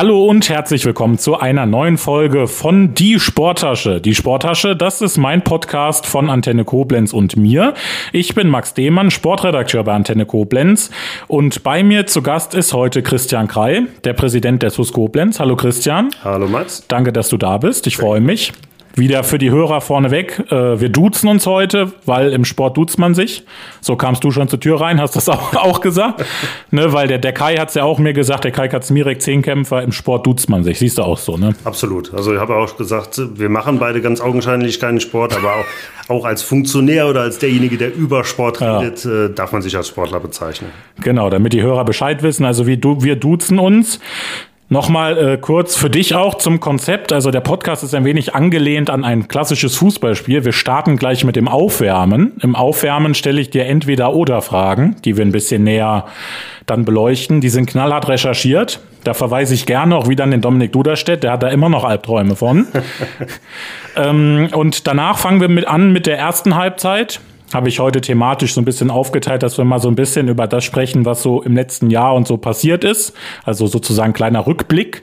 Hallo und herzlich willkommen zu einer neuen Folge von Die Sporttasche. Die Sporttasche, das ist mein Podcast von Antenne Koblenz und mir. Ich bin Max Dehmann, Sportredakteur bei Antenne Koblenz und bei mir zu Gast ist heute Christian Krei, der Präsident der SUS Koblenz. Hallo Christian. Hallo Max. Danke, dass du da bist. Ich freue mich. Wieder für die Hörer vorneweg. Äh, wir duzen uns heute, weil im Sport duzt man sich. So kamst du schon zur Tür rein, hast das auch, auch gesagt. ne, weil der, der Kai hat es ja auch mir gesagt, der Kai Katzmirek, Zehnkämpfer, im Sport duzt man sich. Siehst du auch so, ne? Absolut. Also ich habe auch gesagt, wir machen beide ganz augenscheinlich keinen Sport, aber auch, auch als Funktionär oder als derjenige, der über Sport redet, ja. äh, darf man sich als Sportler bezeichnen. Genau, damit die Hörer Bescheid wissen. Also wir, wir duzen uns. Nochmal äh, kurz für dich auch zum Konzept. Also der Podcast ist ein wenig angelehnt an ein klassisches Fußballspiel. Wir starten gleich mit dem Aufwärmen. Im Aufwärmen stelle ich dir entweder oder Fragen, die wir ein bisschen näher dann beleuchten. Die sind knallhart recherchiert. Da verweise ich gerne auch wieder an den Dominik Duderstedt. Der hat da immer noch Albträume von. ähm, und danach fangen wir mit an mit der ersten Halbzeit habe ich heute thematisch so ein bisschen aufgeteilt, dass wir mal so ein bisschen über das sprechen, was so im letzten Jahr und so passiert ist. Also sozusagen kleiner Rückblick.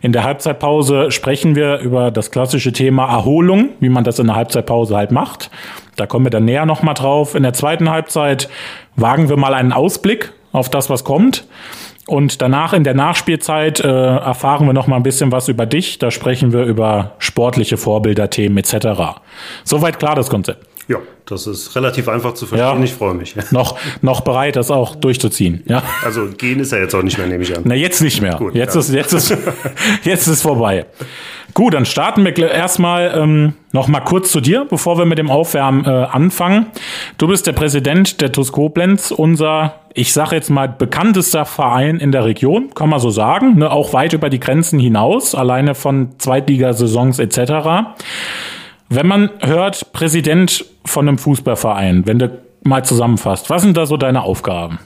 In der Halbzeitpause sprechen wir über das klassische Thema Erholung, wie man das in der Halbzeitpause halt macht. Da kommen wir dann näher nochmal drauf. In der zweiten Halbzeit wagen wir mal einen Ausblick auf das, was kommt. Und danach in der Nachspielzeit äh, erfahren wir noch mal ein bisschen was über dich. Da sprechen wir über sportliche Vorbilder, Themen etc. Soweit klar das Konzept. Ja, das ist relativ einfach zu verstehen. Ja. Ich freue mich. Noch, noch bereit, das auch durchzuziehen. Ja. Also gehen ist er jetzt auch nicht mehr, nehme ich an. Na, jetzt nicht mehr. Gut, jetzt, ja. ist, jetzt, ist, jetzt ist vorbei. Gut, dann starten wir erstmal ähm, noch mal kurz zu dir, bevor wir mit dem Aufwärmen äh, anfangen. Du bist der Präsident der TuS Koblenz, unser, ich sage jetzt mal, bekanntester Verein in der Region, kann man so sagen, ne, auch weit über die Grenzen hinaus, alleine von Zweitligasaisons etc. Wenn man hört, Präsident von einem Fußballverein, wenn du mal zusammenfasst, was sind da so deine Aufgaben?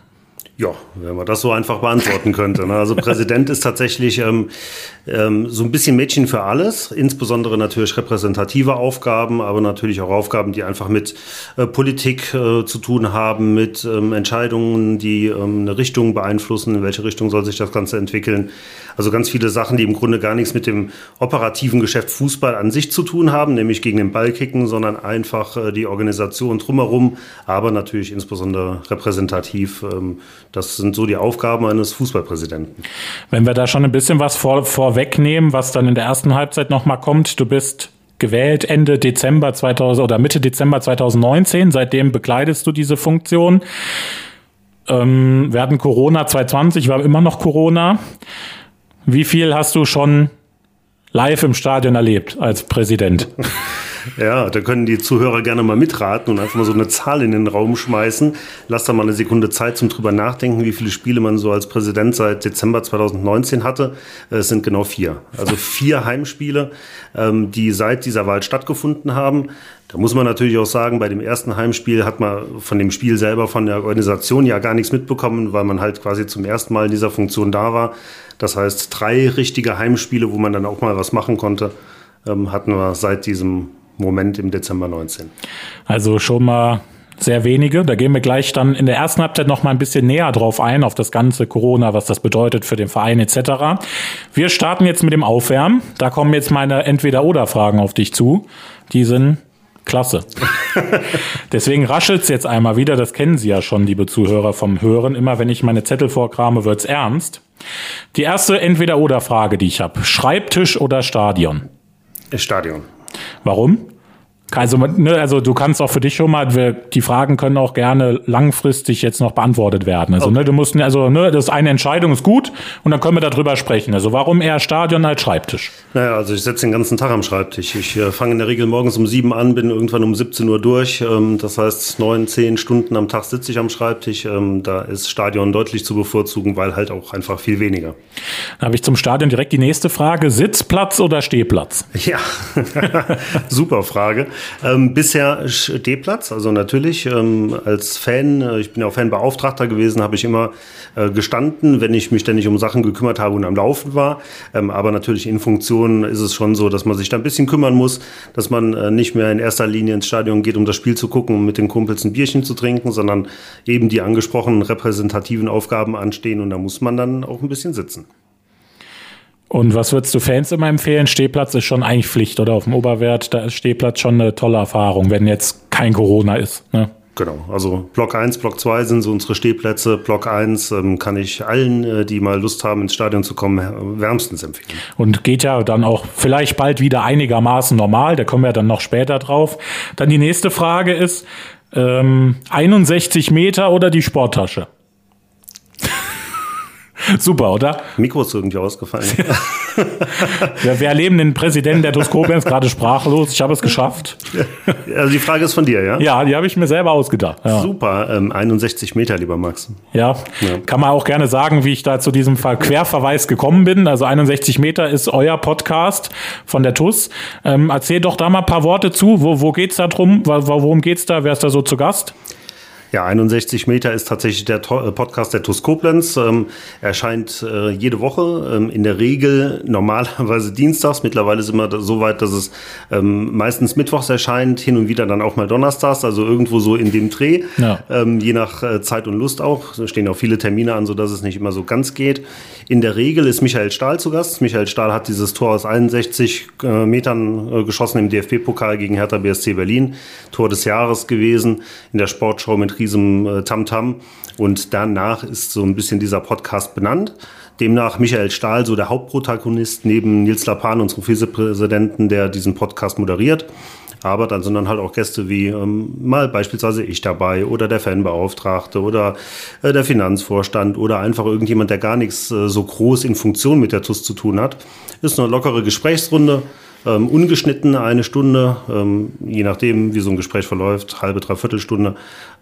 Ja, wenn man das so einfach beantworten könnte. Ne? Also Präsident ist tatsächlich ähm, ähm, so ein bisschen Mädchen für alles, insbesondere natürlich repräsentative Aufgaben, aber natürlich auch Aufgaben, die einfach mit äh, Politik äh, zu tun haben, mit ähm, Entscheidungen, die ähm, eine Richtung beeinflussen, in welche Richtung soll sich das Ganze entwickeln. Also ganz viele Sachen, die im Grunde gar nichts mit dem operativen Geschäft Fußball an sich zu tun haben, nämlich gegen den Ball kicken, sondern einfach äh, die Organisation drumherum, aber natürlich insbesondere repräsentativ ähm, das sind so die Aufgaben eines Fußballpräsidenten. Wenn wir da schon ein bisschen was vor, vorwegnehmen, was dann in der ersten Halbzeit nochmal kommt, du bist gewählt Ende Dezember 2000 oder Mitte Dezember 2019. Seitdem bekleidest du diese Funktion. Ähm, wir hatten Corona 2020, war immer noch Corona. Wie viel hast du schon live im Stadion erlebt als Präsident? Ja, da können die Zuhörer gerne mal mitraten und einfach mal so eine Zahl in den Raum schmeißen. Lass da mal eine Sekunde Zeit zum drüber nachdenken, wie viele Spiele man so als Präsident seit Dezember 2019 hatte. Es sind genau vier. Also vier Heimspiele, ähm, die seit dieser Wahl stattgefunden haben. Da muss man natürlich auch sagen, bei dem ersten Heimspiel hat man von dem Spiel selber, von der Organisation ja gar nichts mitbekommen, weil man halt quasi zum ersten Mal in dieser Funktion da war. Das heißt, drei richtige Heimspiele, wo man dann auch mal was machen konnte, ähm, hatten wir seit diesem Moment im Dezember 19. Also schon mal sehr wenige. Da gehen wir gleich dann in der ersten Halbzeit noch mal ein bisschen näher drauf ein, auf das ganze Corona, was das bedeutet für den Verein etc. Wir starten jetzt mit dem Aufwärmen. Da kommen jetzt meine Entweder-Oder-Fragen auf dich zu. Die sind klasse. Deswegen raschelt's jetzt einmal wieder. Das kennen Sie ja schon, liebe Zuhörer vom Hören. Immer wenn ich meine Zettel vorkrame, wird's ernst. Die erste Entweder-Oder-Frage, die ich habe. Schreibtisch oder Stadion? Stadion. Warum? Also, ne, also du kannst auch für dich schon mal, wir, die Fragen können auch gerne langfristig jetzt noch beantwortet werden. Also ne, okay. ne, du musst, also ne, das ist eine Entscheidung ist gut und dann können wir darüber sprechen. Also warum eher Stadion als Schreibtisch? Naja, also ich sitze den ganzen Tag am Schreibtisch. Ich äh, fange in der Regel morgens um sieben an, bin irgendwann um 17 Uhr durch. Ähm, das heißt, neun, zehn Stunden am Tag sitze ich am Schreibtisch. Ähm, da ist Stadion deutlich zu bevorzugen, weil halt auch einfach viel weniger. Da habe ich zum Stadion direkt die nächste Frage. Sitzplatz oder Stehplatz? Ja, super Frage. Ähm, bisher Stehplatz, also natürlich ähm, als Fan, äh, ich bin ja auch Fanbeauftragter gewesen, habe ich immer äh, gestanden, wenn ich mich ständig um Sachen gekümmert habe und am Laufen war. Ähm, aber natürlich in Funktion ist es schon so, dass man sich da ein bisschen kümmern muss, dass man äh, nicht mehr in erster Linie ins Stadion geht, um das Spiel zu gucken, um mit den Kumpels ein Bierchen zu trinken, sondern eben die angesprochenen repräsentativen Aufgaben anstehen und da muss man dann auch ein bisschen sitzen. Und was würdest du Fans immer empfehlen? Stehplatz ist schon eigentlich Pflicht, oder? Auf dem Oberwert, da ist Stehplatz schon eine tolle Erfahrung, wenn jetzt kein Corona ist. Ne? Genau, also Block 1, Block 2 sind so unsere Stehplätze. Block 1 ähm, kann ich allen, äh, die mal Lust haben, ins Stadion zu kommen, wärmstens empfehlen. Und geht ja dann auch vielleicht bald wieder einigermaßen normal, da kommen wir dann noch später drauf. Dann die nächste Frage ist, ähm, 61 Meter oder die Sporttasche? Super, oder? Mikro ist irgendwie ausgefallen. ja, wir erleben den Präsidenten der TuS Koblenz gerade sprachlos. Ich habe es geschafft. Also die Frage ist von dir, ja? Ja, die habe ich mir selber ausgedacht. Ja. Super, ähm, 61 Meter, lieber Max. Ja. ja, kann man auch gerne sagen, wie ich da zu diesem Querverweis gekommen bin. Also 61 Meter ist euer Podcast von der TUS. Ähm, erzähl doch da mal ein paar Worte zu. Wo, wo es da drum? Worum geht es da? Wer ist da so zu Gast? Ja, 61 Meter ist tatsächlich der äh, Podcast der TUS Koblenz. Ähm, erscheint äh, jede Woche, ähm, in der Regel normalerweise dienstags. Mittlerweile sind wir so weit, dass es ähm, meistens mittwochs erscheint, hin und wieder dann auch mal donnerstags, also irgendwo so in dem Dreh. Ja. Ähm, je nach äh, Zeit und Lust auch. Da stehen auch viele Termine an, sodass es nicht immer so ganz geht. In der Regel ist Michael Stahl zu Gast. Michael Stahl hat dieses Tor aus 61 äh, Metern äh, geschossen im DFB-Pokal gegen Hertha BSC Berlin. Tor des Jahres gewesen in der Sportshow mit diesem äh, Tamtam. Und danach ist so ein bisschen dieser Podcast benannt. Demnach Michael Stahl so der Hauptprotagonist neben Nils Lapan, unserem Vizepräsidenten, der diesen Podcast moderiert. Aber dann sind dann halt auch Gäste wie ähm, mal beispielsweise ich dabei oder der Fanbeauftragte oder äh, der Finanzvorstand oder einfach irgendjemand, der gar nichts äh, so groß in Funktion mit der TUS zu tun hat. Ist eine lockere Gesprächsrunde ähm, ungeschnitten eine Stunde, ähm, je nachdem, wie so ein Gespräch verläuft, halbe, dreiviertel Stunde.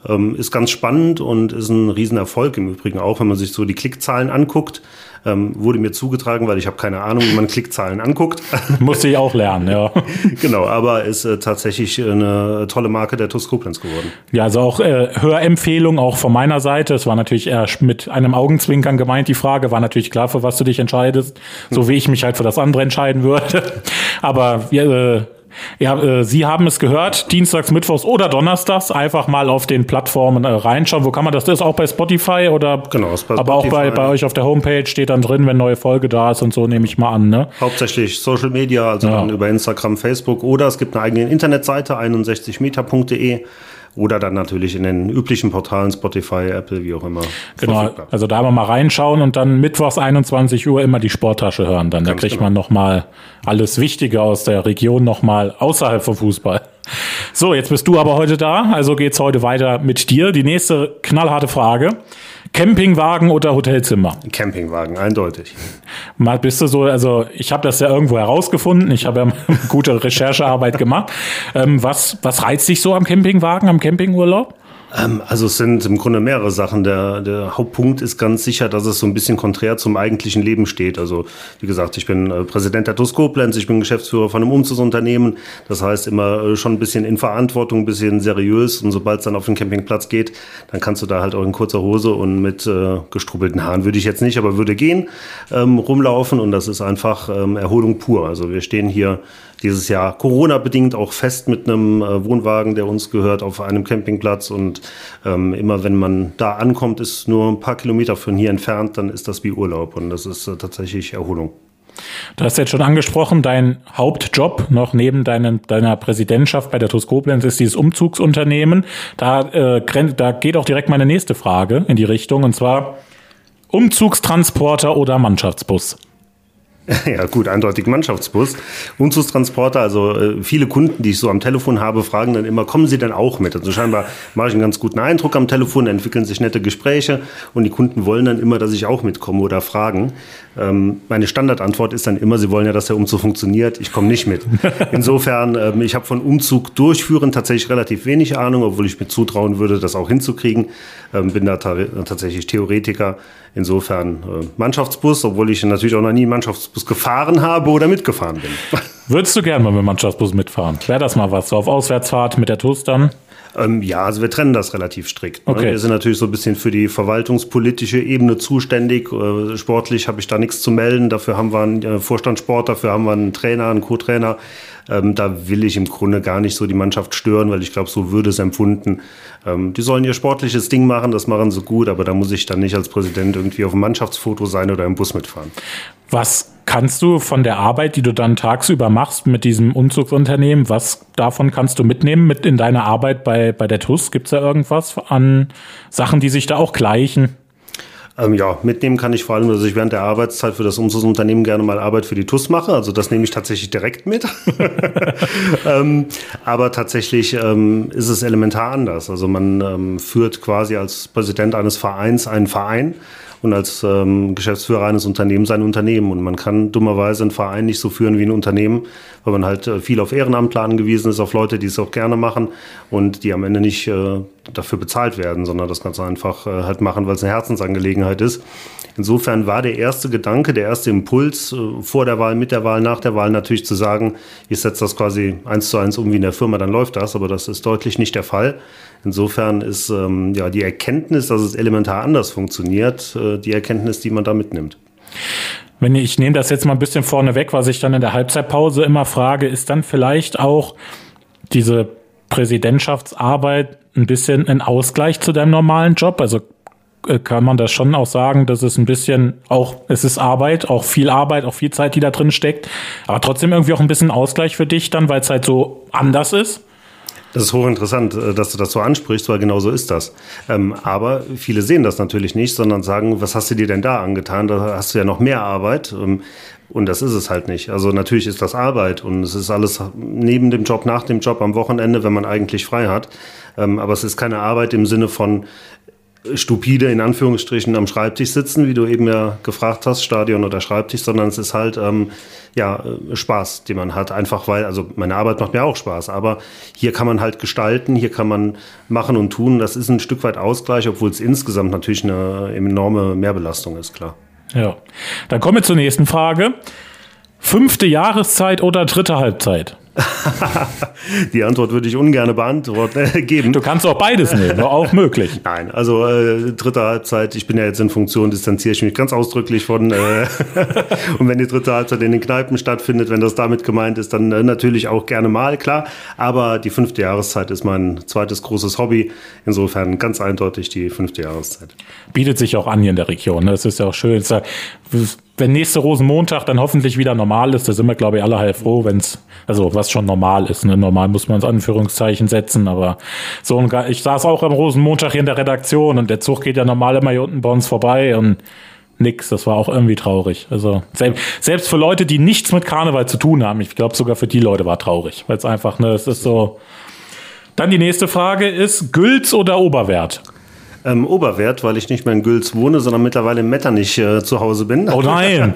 Ähm, ist ganz spannend und ist ein Riesenerfolg im Übrigen auch, wenn man sich so die Klickzahlen anguckt. Ähm, wurde mir zugetragen, weil ich habe keine Ahnung, wie man Klickzahlen anguckt. Musste ich auch lernen, ja. genau, aber ist äh, tatsächlich eine tolle Marke der TUS Koblenz geworden. Ja, also auch äh, Hörempfehlung auch von meiner Seite. Es war natürlich eher mit einem Augenzwinkern gemeint, die Frage. War natürlich klar, für was du dich entscheidest. So wie ich mich halt für das andere entscheiden würde. aber äh, ja, äh, Sie haben es gehört, Dienstags, Mittwochs oder Donnerstags einfach mal auf den Plattformen äh, reinschauen. Wo kann man das? Das ist auch bei Spotify oder? Genau, ist bei aber Spotify. auch bei, bei euch auf der Homepage steht dann drin, wenn neue Folge da ist und so, nehme ich mal an. Ne? Hauptsächlich Social Media, also ja. dann über Instagram, Facebook oder es gibt eine eigene Internetseite 61meter.de oder dann natürlich in den üblichen Portalen Spotify, Apple, wie auch immer. Genau, verfügbar. also da mal reinschauen und dann mittwochs 21 Uhr immer die Sporttasche hören. Dann da kriegt genau. man nochmal alles Wichtige aus der Region nochmal außerhalb vom Fußball. So, jetzt bist du aber heute da, also geht's heute weiter mit dir. Die nächste knallharte Frage. Campingwagen oder Hotelzimmer? Campingwagen, eindeutig. Mal bist du so, also ich habe das ja irgendwo herausgefunden, ich habe ja gute Recherchearbeit gemacht. Ähm, was, was reizt dich so am Campingwagen, am Campingurlaub? Ähm, also es sind im Grunde mehrere Sachen. Der, der Hauptpunkt ist ganz sicher, dass es so ein bisschen konträr zum eigentlichen Leben steht. Also wie gesagt, ich bin äh, Präsident der TUS Koblenz, ich bin Geschäftsführer von einem Umzugsunternehmen. Das heißt immer äh, schon ein bisschen in Verantwortung, ein bisschen seriös. Und sobald es dann auf den Campingplatz geht, dann kannst du da halt auch in kurzer Hose und mit äh, gestrubbelten Haaren würde ich jetzt nicht, aber würde gehen, ähm, rumlaufen. Und das ist einfach ähm, Erholung pur. Also wir stehen hier dieses Jahr Corona-bedingt auch fest mit einem äh, Wohnwagen, der uns gehört, auf einem Campingplatz. Und ähm, immer wenn man da ankommt, ist nur ein paar Kilometer von hier entfernt, dann ist das wie Urlaub und das ist äh, tatsächlich Erholung. Du hast jetzt schon angesprochen, dein Hauptjob noch neben deinen, deiner Präsidentschaft bei der TUS ist dieses Umzugsunternehmen. Da, äh, da geht auch direkt meine nächste Frage in die Richtung und zwar Umzugstransporter oder Mannschaftsbus? Ja, gut, eindeutig Mannschaftsbus. Umzugstransporter, also äh, viele Kunden, die ich so am Telefon habe, fragen dann immer, kommen Sie denn auch mit? Also scheinbar mache ich einen ganz guten Eindruck am Telefon, entwickeln sich nette Gespräche und die Kunden wollen dann immer, dass ich auch mitkomme oder fragen. Ähm, meine Standardantwort ist dann immer, sie wollen ja, dass der Umzug funktioniert, ich komme nicht mit. Insofern, ähm, ich habe von Umzug durchführen tatsächlich relativ wenig Ahnung, obwohl ich mir zutrauen würde, das auch hinzukriegen. Ähm, bin da tatsächlich Theoretiker. Insofern äh, Mannschaftsbus, obwohl ich natürlich auch noch nie Mannschaftsbus gefahren habe oder mitgefahren bin. Würdest du gerne mal mit Mannschaftsbus mitfahren? Wäre das mal was? So auf Auswärtsfahrt mit der dann? Ähm, ja, also wir trennen das relativ strikt. Ne? Okay. Wir sind natürlich so ein bisschen für die verwaltungspolitische Ebene zuständig. Äh, sportlich habe ich da nichts zu melden. Dafür haben wir einen äh, Vorstandssport, dafür haben wir einen Trainer, einen Co-Trainer. Ähm, da will ich im Grunde gar nicht so die Mannschaft stören, weil ich glaube, so würde es empfunden. Ähm, die sollen ihr sportliches Ding machen, das machen sie gut, aber da muss ich dann nicht als Präsident irgendwie auf dem Mannschaftsfoto sein oder im Bus mitfahren. Was kannst du von der Arbeit, die du dann tagsüber machst mit diesem Umzugsunternehmen, was davon kannst du mitnehmen mit in deiner Arbeit bei, bei der TUS? Gibt es da irgendwas an Sachen, die sich da auch gleichen? Ähm, ja, mitnehmen kann ich vor allem, dass ich während der Arbeitszeit für das Umzugsunternehmen gerne mal Arbeit für die TUS mache. Also das nehme ich tatsächlich direkt mit. ähm, aber tatsächlich ähm, ist es elementar anders. Also man ähm, führt quasi als Präsident eines Vereins einen Verein und als ähm, Geschäftsführer eines Unternehmens ein Unternehmen. Und man kann dummerweise einen Verein nicht so führen wie ein Unternehmen, weil man halt äh, viel auf Ehrenamtler angewiesen ist, auf Leute, die es auch gerne machen und die am Ende nicht äh, dafür bezahlt werden, sondern das Ganze einfach äh, halt machen, weil es eine Herzensangelegenheit ist. Insofern war der erste Gedanke, der erste Impuls äh, vor der Wahl, mit der Wahl, nach der Wahl natürlich zu sagen, ich setze das quasi eins zu eins um wie in der Firma, dann läuft das, aber das ist deutlich nicht der Fall. Insofern ist ähm, ja die Erkenntnis, dass es elementar anders funktioniert, äh, die Erkenntnis, die man da mitnimmt. Wenn ich, ich nehme das jetzt mal ein bisschen vorne weg, was ich dann in der Halbzeitpause immer frage, ist dann vielleicht auch diese Präsidentschaftsarbeit ein bisschen ein Ausgleich zu deinem normalen Job? Also äh, kann man das schon auch sagen, dass es ein bisschen auch, es ist Arbeit, auch viel Arbeit, auch viel Zeit, die da drin steckt, aber trotzdem irgendwie auch ein bisschen Ausgleich für dich dann, weil es halt so anders ist? Das ist hochinteressant, äh, dass du das so ansprichst, weil genau so ist das. Ähm, aber viele sehen das natürlich nicht, sondern sagen, was hast du dir denn da angetan? Da hast du ja noch mehr Arbeit. Ähm, und das ist es halt nicht. Also natürlich ist das Arbeit und es ist alles neben dem Job, nach dem Job, am Wochenende, wenn man eigentlich frei hat. Ähm, aber es ist keine Arbeit im Sinne von, stupide in Anführungsstrichen am Schreibtisch sitzen, wie du eben ja gefragt hast, Stadion oder Schreibtisch, sondern es ist halt ähm, ja Spaß, den man hat. Einfach weil, also meine Arbeit macht mir auch Spaß, aber hier kann man halt gestalten, hier kann man machen und tun. Das ist ein Stück weit Ausgleich, obwohl es insgesamt natürlich eine enorme Mehrbelastung ist, klar. Ja, dann kommen wir zur nächsten Frage. Fünfte Jahreszeit oder dritte Halbzeit? Die Antwort würde ich ungern beantworten, äh, geben. Du kannst auch beides nehmen, auch möglich. Nein, also äh, dritte Halbzeit, ich bin ja jetzt in Funktion, distanziere ich mich ganz ausdrücklich von. Äh, und wenn die dritte Halbzeit in den Kneipen stattfindet, wenn das damit gemeint ist, dann äh, natürlich auch gerne mal, klar. Aber die fünfte Jahreszeit ist mein zweites großes Hobby. Insofern ganz eindeutig die fünfte Jahreszeit. Bietet sich auch an hier in der Region. Ne? Das ist ja auch schön wenn nächste Rosenmontag dann hoffentlich wieder normal ist, da sind wir, glaube ich, alle halb froh, wenn es, also was schon normal ist. Ne? Normal muss man es Anführungszeichen setzen, aber so, ich saß auch am Rosenmontag hier in der Redaktion und der Zug geht ja normal immer hier unten bei uns vorbei und nix. Das war auch irgendwie traurig. Also selbst, selbst für Leute, die nichts mit Karneval zu tun haben, ich glaube sogar für die Leute war traurig, weil es einfach, ne, es ist so. Dann die nächste Frage ist Gülz oder Oberwert? Ähm, Oberwert, weil ich nicht mehr in Gülz wohne, sondern mittlerweile in Metternich äh, zu Hause bin. Oh nein!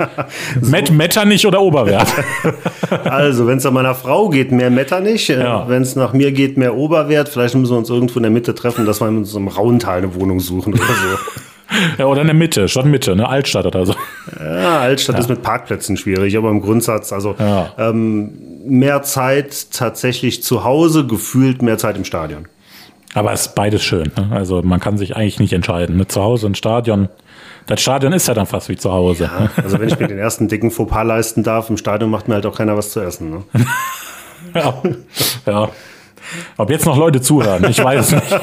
so. Met Metternich oder Oberwert? also, wenn es an meiner Frau geht, mehr Metternich. Äh, ja. Wenn es nach mir geht, mehr Oberwert. Vielleicht müssen wir uns irgendwo in der Mitte treffen, dass wir in unserem Rauental eine Wohnung suchen oder so. Ja, oder in der Mitte, schon Mitte, ne? Altstadt oder so. Ja, Altstadt ja. ist mit Parkplätzen schwierig, aber im Grundsatz, also ja. ähm, mehr Zeit tatsächlich zu Hause, gefühlt mehr Zeit im Stadion. Aber es ist beides schön. Ne? Also man kann sich eigentlich nicht entscheiden. Mit zu Hause und Stadion. Das Stadion ist ja dann fast wie zu Hause. Ja, also wenn ich mir den ersten dicken Fauxpas leisten darf, im Stadion macht mir halt auch keiner was zu essen. Ne? ja. ja. Ob jetzt noch Leute zuhören, ich weiß nicht.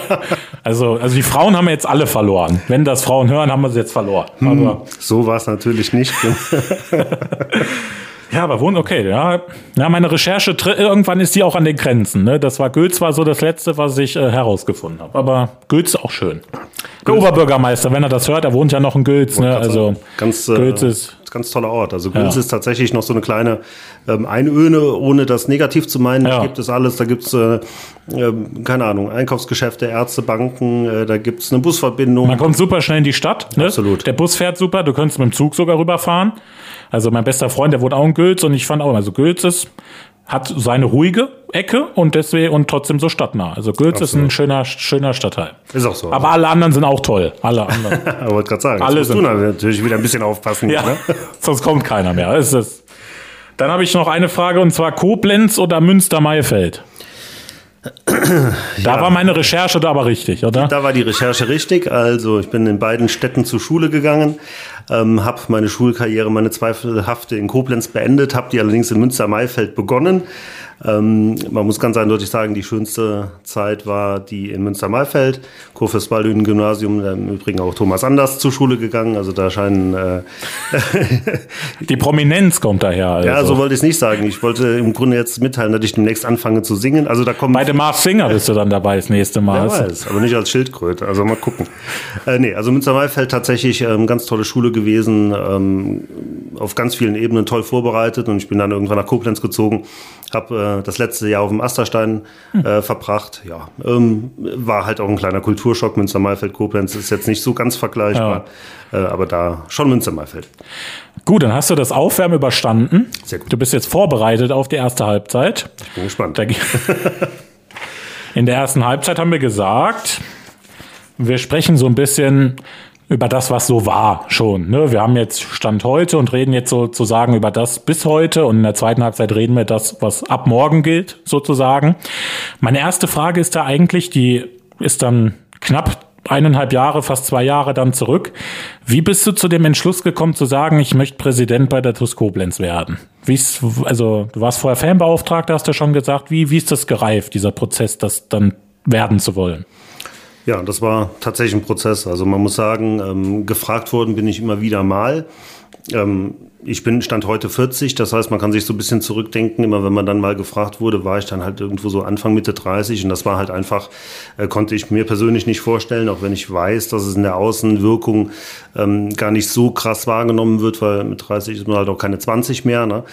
Also, also die Frauen haben jetzt alle verloren. Wenn das Frauen hören, haben wir sie jetzt verloren. Hm, Aber so war es natürlich nicht. Ja, aber wohnen, okay, ja. Ja, meine Recherche, irgendwann ist die auch an den Grenzen. Ne? Das war Gülz war so das Letzte, was ich äh, herausgefunden habe. Aber Gülz auch schön. Der Oberbürgermeister, wenn er das hört, er wohnt ja noch in Gülz. Ne? Also ganz, äh, Gülz ist ganz toller Ort. Also Gülz ja. ist tatsächlich noch so eine kleine ähm, Einöhne, ohne das negativ zu meinen. Ja. Da gibt es alles. Da gibt es, äh, äh, keine Ahnung, Einkaufsgeschäfte, Ärzte, Banken. Äh, da gibt es eine Busverbindung. Man kommt super schnell in die Stadt. Ne? Absolut. Der Bus fährt super. Du könntest mit dem Zug sogar rüberfahren. Also mein bester Freund, der wohnt auch in Gülz und ich fand auch, also Gülz ist, hat seine ruhige Ecke und deswegen und trotzdem so stadtnah. Also Gülz Absolut. ist ein schöner, schöner Stadtteil. Ist auch so. Aber alle anderen sind auch toll. Alle anderen. ich wollte gerade sagen, alle sind du natürlich wieder ein bisschen aufpassen. ja, ne? sonst kommt keiner mehr. Ist das. Dann habe ich noch eine Frage und zwar Koblenz oder Münster-Maifeld? Da ja. war meine Recherche da aber richtig, oder? Da war die Recherche richtig. Also ich bin in beiden Städten zur Schule gegangen, ähm, habe meine Schulkarriere, meine zweifelhafte in Koblenz beendet, habe die allerdings in Münster-Maifeld begonnen. Ähm, man muss ganz eindeutig sagen, die schönste Zeit war die in Münster-Maifeld, Kurfürst-Baldwin-Gymnasium, im Übrigen auch Thomas Anders zur Schule gegangen. Also da scheinen... Äh die Prominenz kommt daher. Also. Ja, so wollte ich es nicht sagen. Ich wollte im Grunde jetzt mitteilen, dass ich demnächst anfange zu singen. Also da kommen Bei dem Mars Singer bist du dann dabei das nächste Mal. Wer weiß, aber nicht als Schildkröte. Also mal gucken. Äh, nee, also Münster-Maifeld tatsächlich ähm, ganz tolle Schule gewesen, ähm, auf ganz vielen Ebenen toll vorbereitet und ich bin dann irgendwann nach Koblenz gezogen, habe äh, das letzte Jahr auf dem Asterstein hm. äh, verbracht. Ja, ähm, war halt auch ein kleiner Kulturschock. Münster-Maifeld-Koblenz ist jetzt nicht so ganz vergleichbar, ja. äh, aber da schon Münster-Maifeld. Gut, dann hast du das Aufwärmen überstanden. Sehr gut. Du bist jetzt vorbereitet auf die erste Halbzeit. Ich bin gespannt. In der ersten Halbzeit haben wir gesagt, wir sprechen so ein bisschen über das, was so war schon. Ne? Wir haben jetzt Stand heute und reden jetzt sozusagen über das bis heute und in der zweiten Halbzeit reden wir das, was ab morgen gilt, sozusagen. Meine erste Frage ist da eigentlich, die ist dann knapp eineinhalb Jahre, fast zwei Jahre dann zurück. Wie bist du zu dem Entschluss gekommen zu sagen, ich möchte Präsident bei der TuS Koblenz werden? Wie's, also du warst vorher Fanbeauftragter, hast du schon gesagt. Wie, wie ist das gereift, dieser Prozess, das dann werden zu wollen? Ja, das war tatsächlich ein Prozess. Also man muss sagen, ähm, gefragt worden bin ich immer wieder mal. Ähm, ich bin Stand heute 40, das heißt, man kann sich so ein bisschen zurückdenken. Immer wenn man dann mal gefragt wurde, war ich dann halt irgendwo so Anfang Mitte 30 und das war halt einfach, äh, konnte ich mir persönlich nicht vorstellen, auch wenn ich weiß, dass es in der Außenwirkung ähm, gar nicht so krass wahrgenommen wird, weil mit 30 ist man halt auch keine 20 mehr. Ne?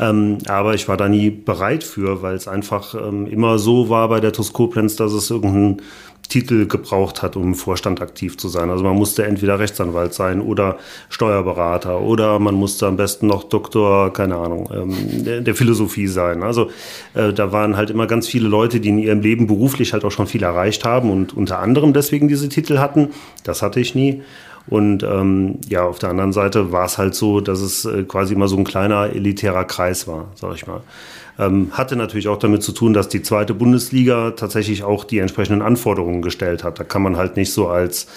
Ähm, aber ich war da nie bereit für, weil es einfach ähm, immer so war bei der TuS Koblenz, dass es irgendein Titel gebraucht hat, um im Vorstand aktiv zu sein. Also man musste entweder Rechtsanwalt sein oder Steuerberater oder man musste am besten noch Doktor, keine Ahnung, ähm, der, der, Philosophie sein. Also äh, da waren halt immer ganz viele Leute, die in ihrem Leben beruflich halt auch schon viel erreicht haben und unter anderem deswegen diese Titel hatten. Das hatte ich nie. Und ähm, ja, auf der anderen Seite war es halt so, dass es äh, quasi immer so ein kleiner elitärer Kreis war, sag ich mal. Ähm, hatte natürlich auch damit zu tun, dass die zweite Bundesliga tatsächlich auch die entsprechenden Anforderungen gestellt hat. Da kann man halt nicht so als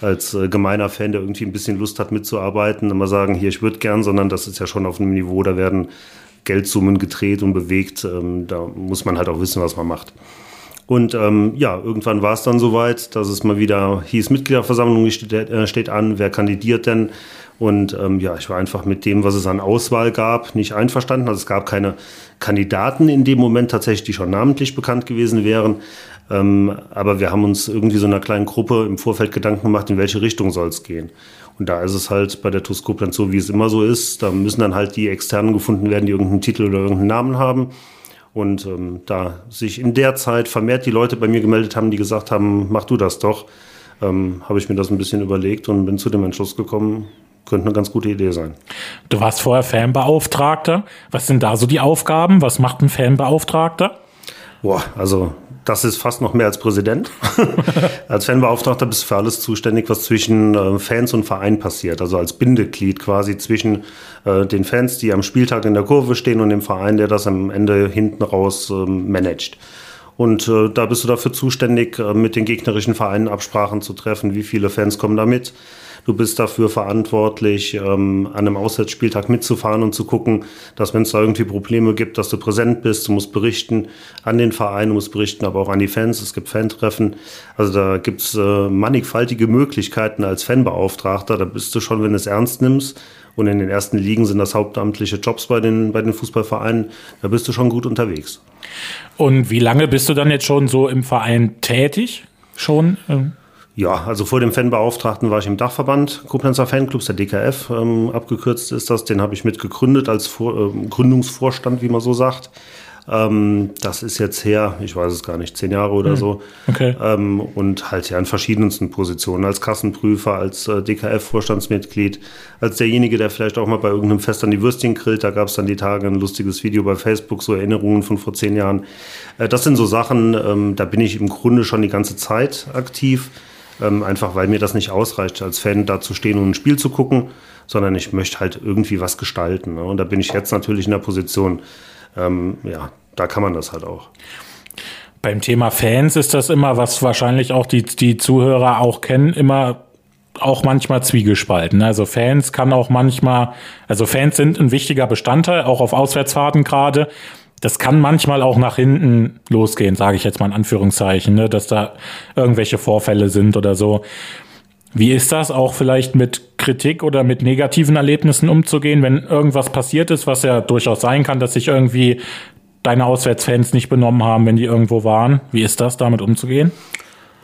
als äh, gemeiner Fan, der irgendwie ein bisschen Lust hat mitzuarbeiten, immer sagen, hier, ich würde gern, sondern das ist ja schon auf einem Niveau, da werden Geldsummen gedreht und bewegt. Ähm, da muss man halt auch wissen, was man macht. Und ähm, ja, irgendwann war es dann soweit, dass es mal wieder hieß, Mitgliederversammlung steht, äh, steht an, wer kandidiert denn? Und ähm, ja, ich war einfach mit dem, was es an Auswahl gab, nicht einverstanden. Also es gab keine Kandidaten in dem Moment tatsächlich, die schon namentlich bekannt gewesen wären. Ähm, aber wir haben uns irgendwie so einer kleinen Gruppe im Vorfeld Gedanken gemacht, in welche Richtung soll es gehen. Und da ist es halt bei der TuS Koblenz so, wie es immer so ist. Da müssen dann halt die Externen gefunden werden, die irgendeinen Titel oder irgendeinen Namen haben. Und ähm, da sich in der Zeit vermehrt die Leute bei mir gemeldet haben, die gesagt haben, mach du das doch, ähm, habe ich mir das ein bisschen überlegt und bin zu dem Entschluss gekommen, könnte eine ganz gute Idee sein. Du warst vorher Fanbeauftragter. Was sind da so die Aufgaben? Was macht ein Fanbeauftragter? Boah, also das ist fast noch mehr als Präsident. als Fanbeauftragter bist du für alles zuständig, was zwischen äh, Fans und Verein passiert. Also als Bindeglied quasi zwischen äh, den Fans, die am Spieltag in der Kurve stehen und dem Verein, der das am Ende hinten raus ähm, managt. Und äh, da bist du dafür zuständig, äh, mit den gegnerischen Vereinen Absprachen zu treffen. Wie viele Fans kommen damit? Du bist dafür verantwortlich, ähm, an einem Auswärtsspieltag mitzufahren und zu gucken, dass wenn es da irgendwie Probleme gibt, dass du präsent bist. Du musst berichten an den Verein, du musst berichten aber auch an die Fans. Es gibt Fantreffen. Also da gibt's äh, mannigfaltige Möglichkeiten als Fanbeauftragter. Da bist du schon, wenn du es ernst nimmst. Und in den ersten Ligen sind das hauptamtliche Jobs bei den, bei den Fußballvereinen. Da bist du schon gut unterwegs. Und wie lange bist du dann jetzt schon so im Verein tätig? Schon? Ähm ja, also vor dem Fanbeauftragten war ich im Dachverband Koblenzer Fanclubs, der DKF, ähm, abgekürzt ist das. Den habe ich mit gegründet als vor, äh, Gründungsvorstand, wie man so sagt. Ähm, das ist jetzt her, ich weiß es gar nicht, zehn Jahre oder hm. so. Okay. Ähm, und halt ja in verschiedensten Positionen, als Kassenprüfer, als äh, DKF-Vorstandsmitglied, als derjenige, der vielleicht auch mal bei irgendeinem Fest an die Würstchen grillt. Da gab es dann die Tage ein lustiges Video bei Facebook, so Erinnerungen von vor zehn Jahren. Äh, das sind so Sachen, ähm, da bin ich im Grunde schon die ganze Zeit aktiv. Ähm, einfach weil mir das nicht ausreicht, als Fan da zu stehen und ein Spiel zu gucken, sondern ich möchte halt irgendwie was gestalten. Ne? Und da bin ich jetzt natürlich in der Position, ähm, ja, da kann man das halt auch. Beim Thema Fans ist das immer, was wahrscheinlich auch die, die Zuhörer auch kennen, immer auch manchmal zwiegespalten. Also Fans kann auch manchmal, also Fans sind ein wichtiger Bestandteil, auch auf Auswärtsfahrten gerade. Das kann manchmal auch nach hinten losgehen, sage ich jetzt mal in Anführungszeichen, ne, dass da irgendwelche Vorfälle sind oder so. Wie ist das auch vielleicht mit Kritik oder mit negativen Erlebnissen umzugehen, wenn irgendwas passiert ist, was ja durchaus sein kann, dass sich irgendwie deine Auswärtsfans nicht benommen haben, wenn die irgendwo waren? Wie ist das, damit umzugehen?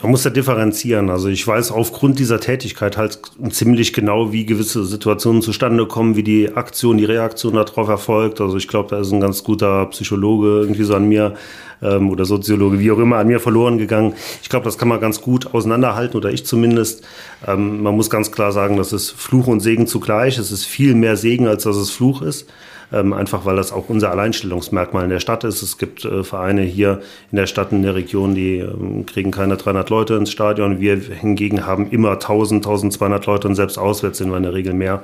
Man muss ja differenzieren. Also ich weiß aufgrund dieser Tätigkeit halt ziemlich genau, wie gewisse Situationen zustande kommen, wie die Aktion, die Reaktion darauf erfolgt. Also ich glaube, da ist ein ganz guter Psychologe irgendwie so an mir ähm, oder Soziologe, wie auch immer, an mir verloren gegangen. Ich glaube, das kann man ganz gut auseinanderhalten oder ich zumindest. Ähm, man muss ganz klar sagen, das ist Fluch und Segen zugleich. Es ist viel mehr Segen, als dass es Fluch ist ähm, einfach weil das auch unser Alleinstellungsmerkmal in der Stadt ist. Es gibt äh, Vereine hier in der Stadt, in der Region, die ähm, kriegen keine 300 Leute ins Stadion. Wir hingegen haben immer 1000, 1200 Leute und selbst auswärts sind wir in der Regel mehr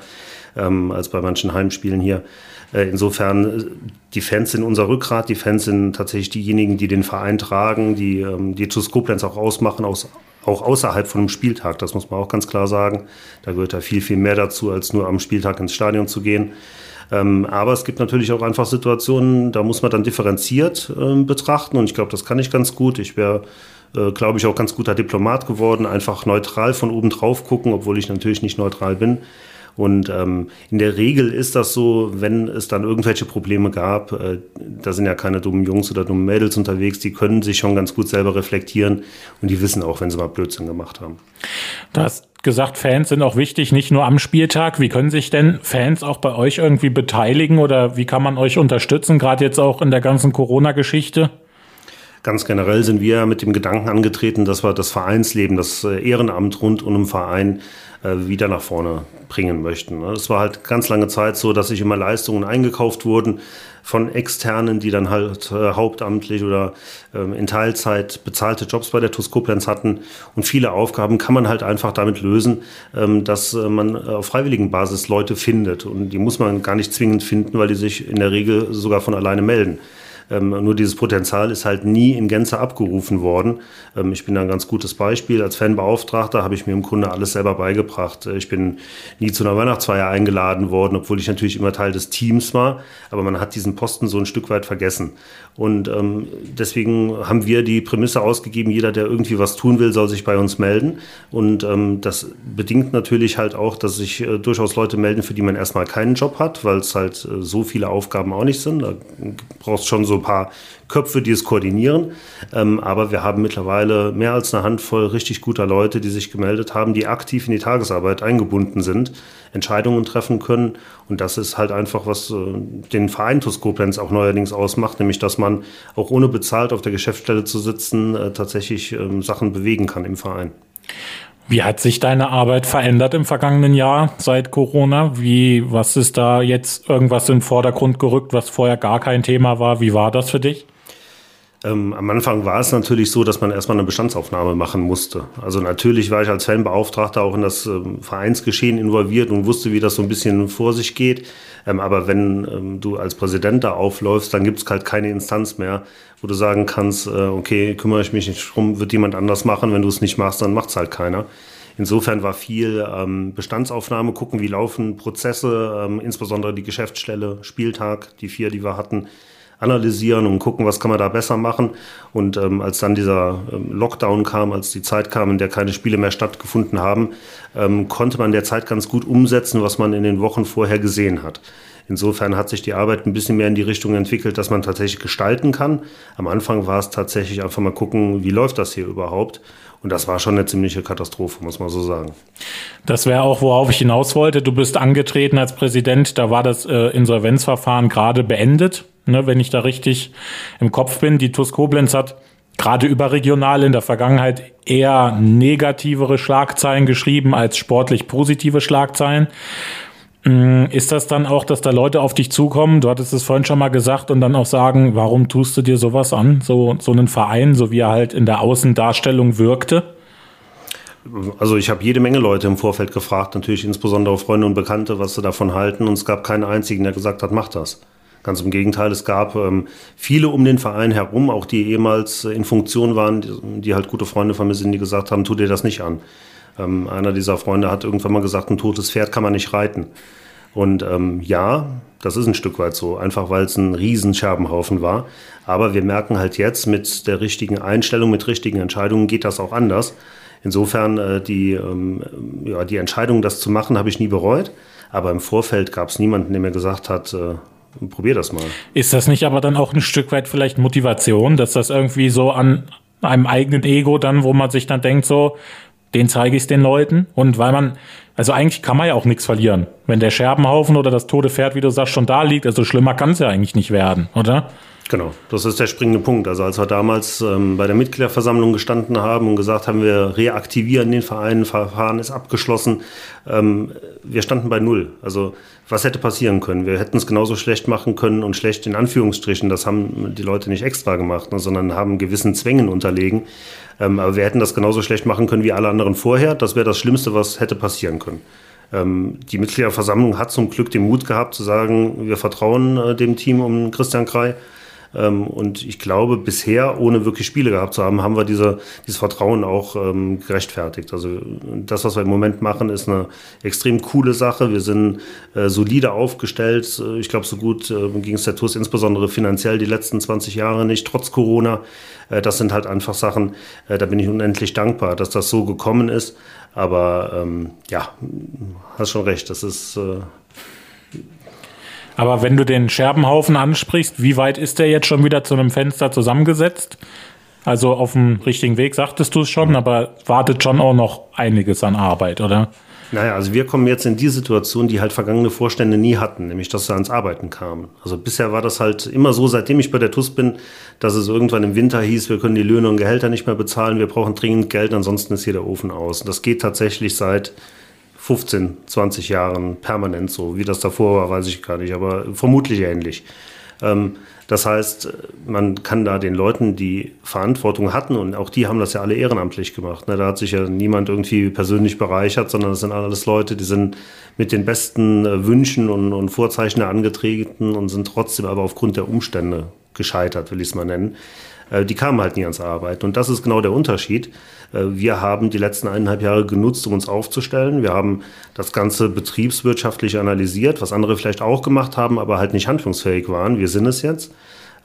ähm, als bei manchen Heimspielen hier. Äh, insofern, äh, die Fans sind unser Rückgrat, die Fans sind tatsächlich diejenigen, die den Verein tragen, die ähm, die TuS Koblenz auch ausmachen, aus, auch außerhalb von einem Spieltag, das muss man auch ganz klar sagen. Da gehört ja viel, viel mehr dazu, als nur am Spieltag ins Stadion zu gehen. Ähm, aber es gibt natürlich auch einfach Situationen, da muss man dann differenziert äh, betrachten und ich glaube, das kann ich ganz gut. Ich wäre äh, glaube ich, auch ganz guter Diplomat geworden, einfach neutral von oben drauf gucken, obwohl ich natürlich nicht neutral bin. Und ähm, in der Regel ist das so, wenn es dann irgendwelche Probleme gab, äh, da sind ja keine dummen Jungs oder dummen Mädels unterwegs, die können sich schon ganz gut selber reflektieren und die wissen auch, wenn sie mal Blödsinn gemacht haben. Du hast gesagt, Fans sind auch wichtig, nicht nur am Spieltag. Wie können sich denn Fans auch bei euch irgendwie beteiligen oder wie kann man euch unterstützen, gerade jetzt auch in der ganzen Corona-Geschichte? Ganz generell sind wir mit dem Gedanken angetreten, dass wir das Vereinsleben, das äh, Ehrenamt rund um den Verein wieder nach vorne bringen möchten. Es war halt ganz lange Zeit so, dass sich immer Leistungen eingekauft wurden von Externen, die dann halt äh, hauptamtlich oder ähm, in Teilzeit bezahlte Jobs bei der TuS Koblenz hatten. Und viele Aufgaben kann man halt einfach damit lösen, ähm, dass äh, man auf freiwilligen Basis Leute findet. Und die muss man gar nicht zwingend finden, weil die sich in der Regel sogar von alleine melden. Ähm, nur dieses Potenzial ist halt nie in Gänze abgerufen worden. Ähm, ich bin da ein ganz gutes Beispiel. Als Fanbeauftragter habe ich mir im Grunde alles selber beigebracht. Äh, ich bin nie zu einer Weihnachtsfeier eingeladen worden, obwohl ich natürlich immer Teil des Teams war. Aber man hat diesen Posten so ein Stück weit vergessen. Und ähm, deswegen haben wir die Prämisse ausgegeben, jeder, der irgendwie was tun will, soll sich bei uns melden. Und ähm, das bedingt natürlich halt auch, dass sich äh, durchaus Leute melden, für die man erstmal keinen Job hat, weil es halt äh, so viele Aufgaben auch nicht sind. Da brauchst schon so ein paar Köpfe, die es koordinieren. Ähm, aber wir haben mittlerweile mehr als eine Handvoll richtig guter Leute, die sich gemeldet haben, die aktiv in die Tagesarbeit eingebunden sind, Entscheidungen treffen können. Und das ist halt einfach, was äh, den Verein TuS Koblenz auch neuerdings ausmacht, nämlich dass man auch ohne bezahlt auf der Geschäftsstelle zu sitzen, äh, tatsächlich ähm, Sachen bewegen kann im Verein. Wie hat sich deine Arbeit verändert im vergangenen Jahr seit Corona? Wie, was ist da jetzt irgendwas in den Vordergrund gerückt, was vorher gar kein Thema war? Wie war das für dich? Ähm, am Anfang war es natürlich so, dass man erstmal eine Bestandsaufnahme machen musste. Also natürlich war ich als Fanbeauftragter auch in das ähm, Vereinsgeschehen involviert und wusste, wie das so ein bisschen vor sich geht. Ähm, aber wenn ähm, du als Präsident da aufläufst, dann gibt es halt keine Instanz mehr, wo du sagen kannst, äh, okay, kümmere ich mich nicht drum, wird jemand anders machen. Wenn du es nicht machst, dann macht es halt keiner. Insofern war viel ähm, Bestandsaufnahme, gucken, wie laufen Prozesse, ähm, insbesondere die Geschäftsstelle, Spieltag, die vier, die wir hatten, analysieren und gucken, was kann man da besser machen. Und ähm, als dann dieser ähm, Lockdown kam, als die Zeit kam, in der keine Spiele mehr stattgefunden haben, ähm, konnte man der Zeit ganz gut umsetzen, was man in den Wochen vorher gesehen hat. Insofern hat sich die Arbeit ein bisschen mehr in die Richtung entwickelt, dass man tatsächlich gestalten kann. Am Anfang war es tatsächlich einfach mal gucken, wie läuft das hier überhaupt. Und das war schon eine ziemliche Katastrophe, muss man so sagen. Das wäre auch, worauf ich hinaus wollte. Du bist angetreten als Präsident, da war das äh, Insolvenzverfahren gerade beendet ne, wenn ich da richtig im Kopf bin. Die TuS Koblenz hat gerade überregional in der Vergangenheit eher negativere Schlagzeilen geschrieben als sportlich positive Schlagzeilen. Mm, ist das dann auch, dass da Leute auf dich zukommen? Du hattest es vorhin schon mal gesagt und dann auch sagen, warum tust du dir sowas an? So, so einen Verein, so wie er halt in der Außendarstellung wirkte? Also ich habe jede Menge Leute im Vorfeld gefragt, natürlich insbesondere Freunde und Bekannte, was sie davon halten. Und es gab keinen einzigen, der gesagt hat, mach das. Ganz im Gegenteil, es gab ähm, viele um den Verein herum, auch die ehemals äh, in Funktion waren, die, die, halt gute Freunde von mir sind, die gesagt haben, tu dir das nicht an. Ähm, einer dieser Freunde hat irgendwann mal gesagt, ein totes Pferd kann man nicht reiten. Und ähm, ja, das ist ein Stück weit so, einfach weil es ein Riesenscherbenhaufen war. Aber wir merken halt jetzt mit der richtigen Einstellung, mit richtigen Entscheidungen geht das auch anders. Insofern äh, die, ähm, ja, die Entscheidung, das zu machen, habe ich nie bereut. Aber im Vorfeld gab es niemanden, der mir gesagt hat, äh, probier das mal. Ist das nicht aber dann auch ein Stück weit vielleicht Motivation, dass das irgendwie so an einem eigenen Ego dann, wo man sich dann denkt, so, den zeige ich den Leuten. Und weil man, also eigentlich kann man ja auch nichts verlieren. Wenn der Scherbenhaufen oder das tote Pferd, wie du sagst, schon da liegt, also schlimmer kann es ja eigentlich nicht werden, oder? Genau, das ist der springende Punkt. Also als wir damals ähm, bei der Mitgliederversammlung gestanden haben und gesagt haben, wir reaktivieren den Verein, Verfahren ist abgeschlossen, ähm, wir standen bei Null. Also was hätte passieren können? Wir hätten es genauso schlecht machen können und schlecht in Anführungsstrichen, das haben die Leute nicht extra gemacht, ne, sondern haben gewissen Zwängen unterlegen. Ähm, aber wir hätten das genauso schlecht machen können wie alle anderen vorher. Das wäre das Schlimmste, was hätte passieren können. Ähm, die Mitgliederversammlung hat zum Glück den Mut gehabt zu sagen, wir vertrauen äh, dem Team um Christian Krei. Ähm, und ich glaube, bisher, ohne wirklich Spiele gehabt zu haben, haben wir diese, dieses Vertrauen auch ähm, gerechtfertigt. Also das, was wir im Moment machen, ist eine extrem coole Sache. Wir sind äh, solide aufgestellt. Ich glaube, so gut äh, ging es der TUS insbesondere finanziell die letzten 20 Jahre nicht, trotz Corona. Äh, das sind halt einfach Sachen, äh, da bin ich unendlich dankbar, dass das so gekommen ist. Aber ähm, ja, hast schon recht, das ist äh, aber wenn du den Scherbenhaufen ansprichst, wie weit ist der jetzt schon wieder zu einem Fenster zusammengesetzt? Also auf dem richtigen Weg, sagtest du es schon, aber wartet schon auch noch einiges an Arbeit, oder? Naja, also wir kommen jetzt in die Situation, die halt vergangene Vorstände nie hatten, nämlich dass sie ans Arbeiten kamen. Also bisher war das halt immer so, seitdem ich bei der TUS bin, dass es irgendwann im Winter hieß, wir können die Löhne und Gehälter nicht mehr bezahlen, wir brauchen dringend Geld, ansonsten ist hier der Ofen aus. Und das geht tatsächlich seit 15, 20 Jahren permanent so. Wie das davor war, weiß ich gar nicht, aber vermutlich ähnlich. Ähm, das heißt, man kann da den Leuten, die Verantwortung hatten, und auch die haben das ja alle ehrenamtlich gemacht. Ne? Da hat sich ja niemand irgendwie persönlich bereichert, sondern das sind alles Leute, die sind mit den besten äh, Wünschen und, und Vorzeichen angetreten und sind trotzdem aber aufgrund der Umstände gescheitert, will ich es mal nennen. Äh, die kamen halt nie ans Arbeiten. Und das ist genau der Unterschied. Äh, wir haben die letzten eineinhalb Jahre genutzt, um uns aufzustellen. Wir haben das Ganze betriebswirtschaftlich analysiert, was andere vielleicht auch gemacht haben, aber halt nicht handlungsfähig waren. Wir sind es jetzt.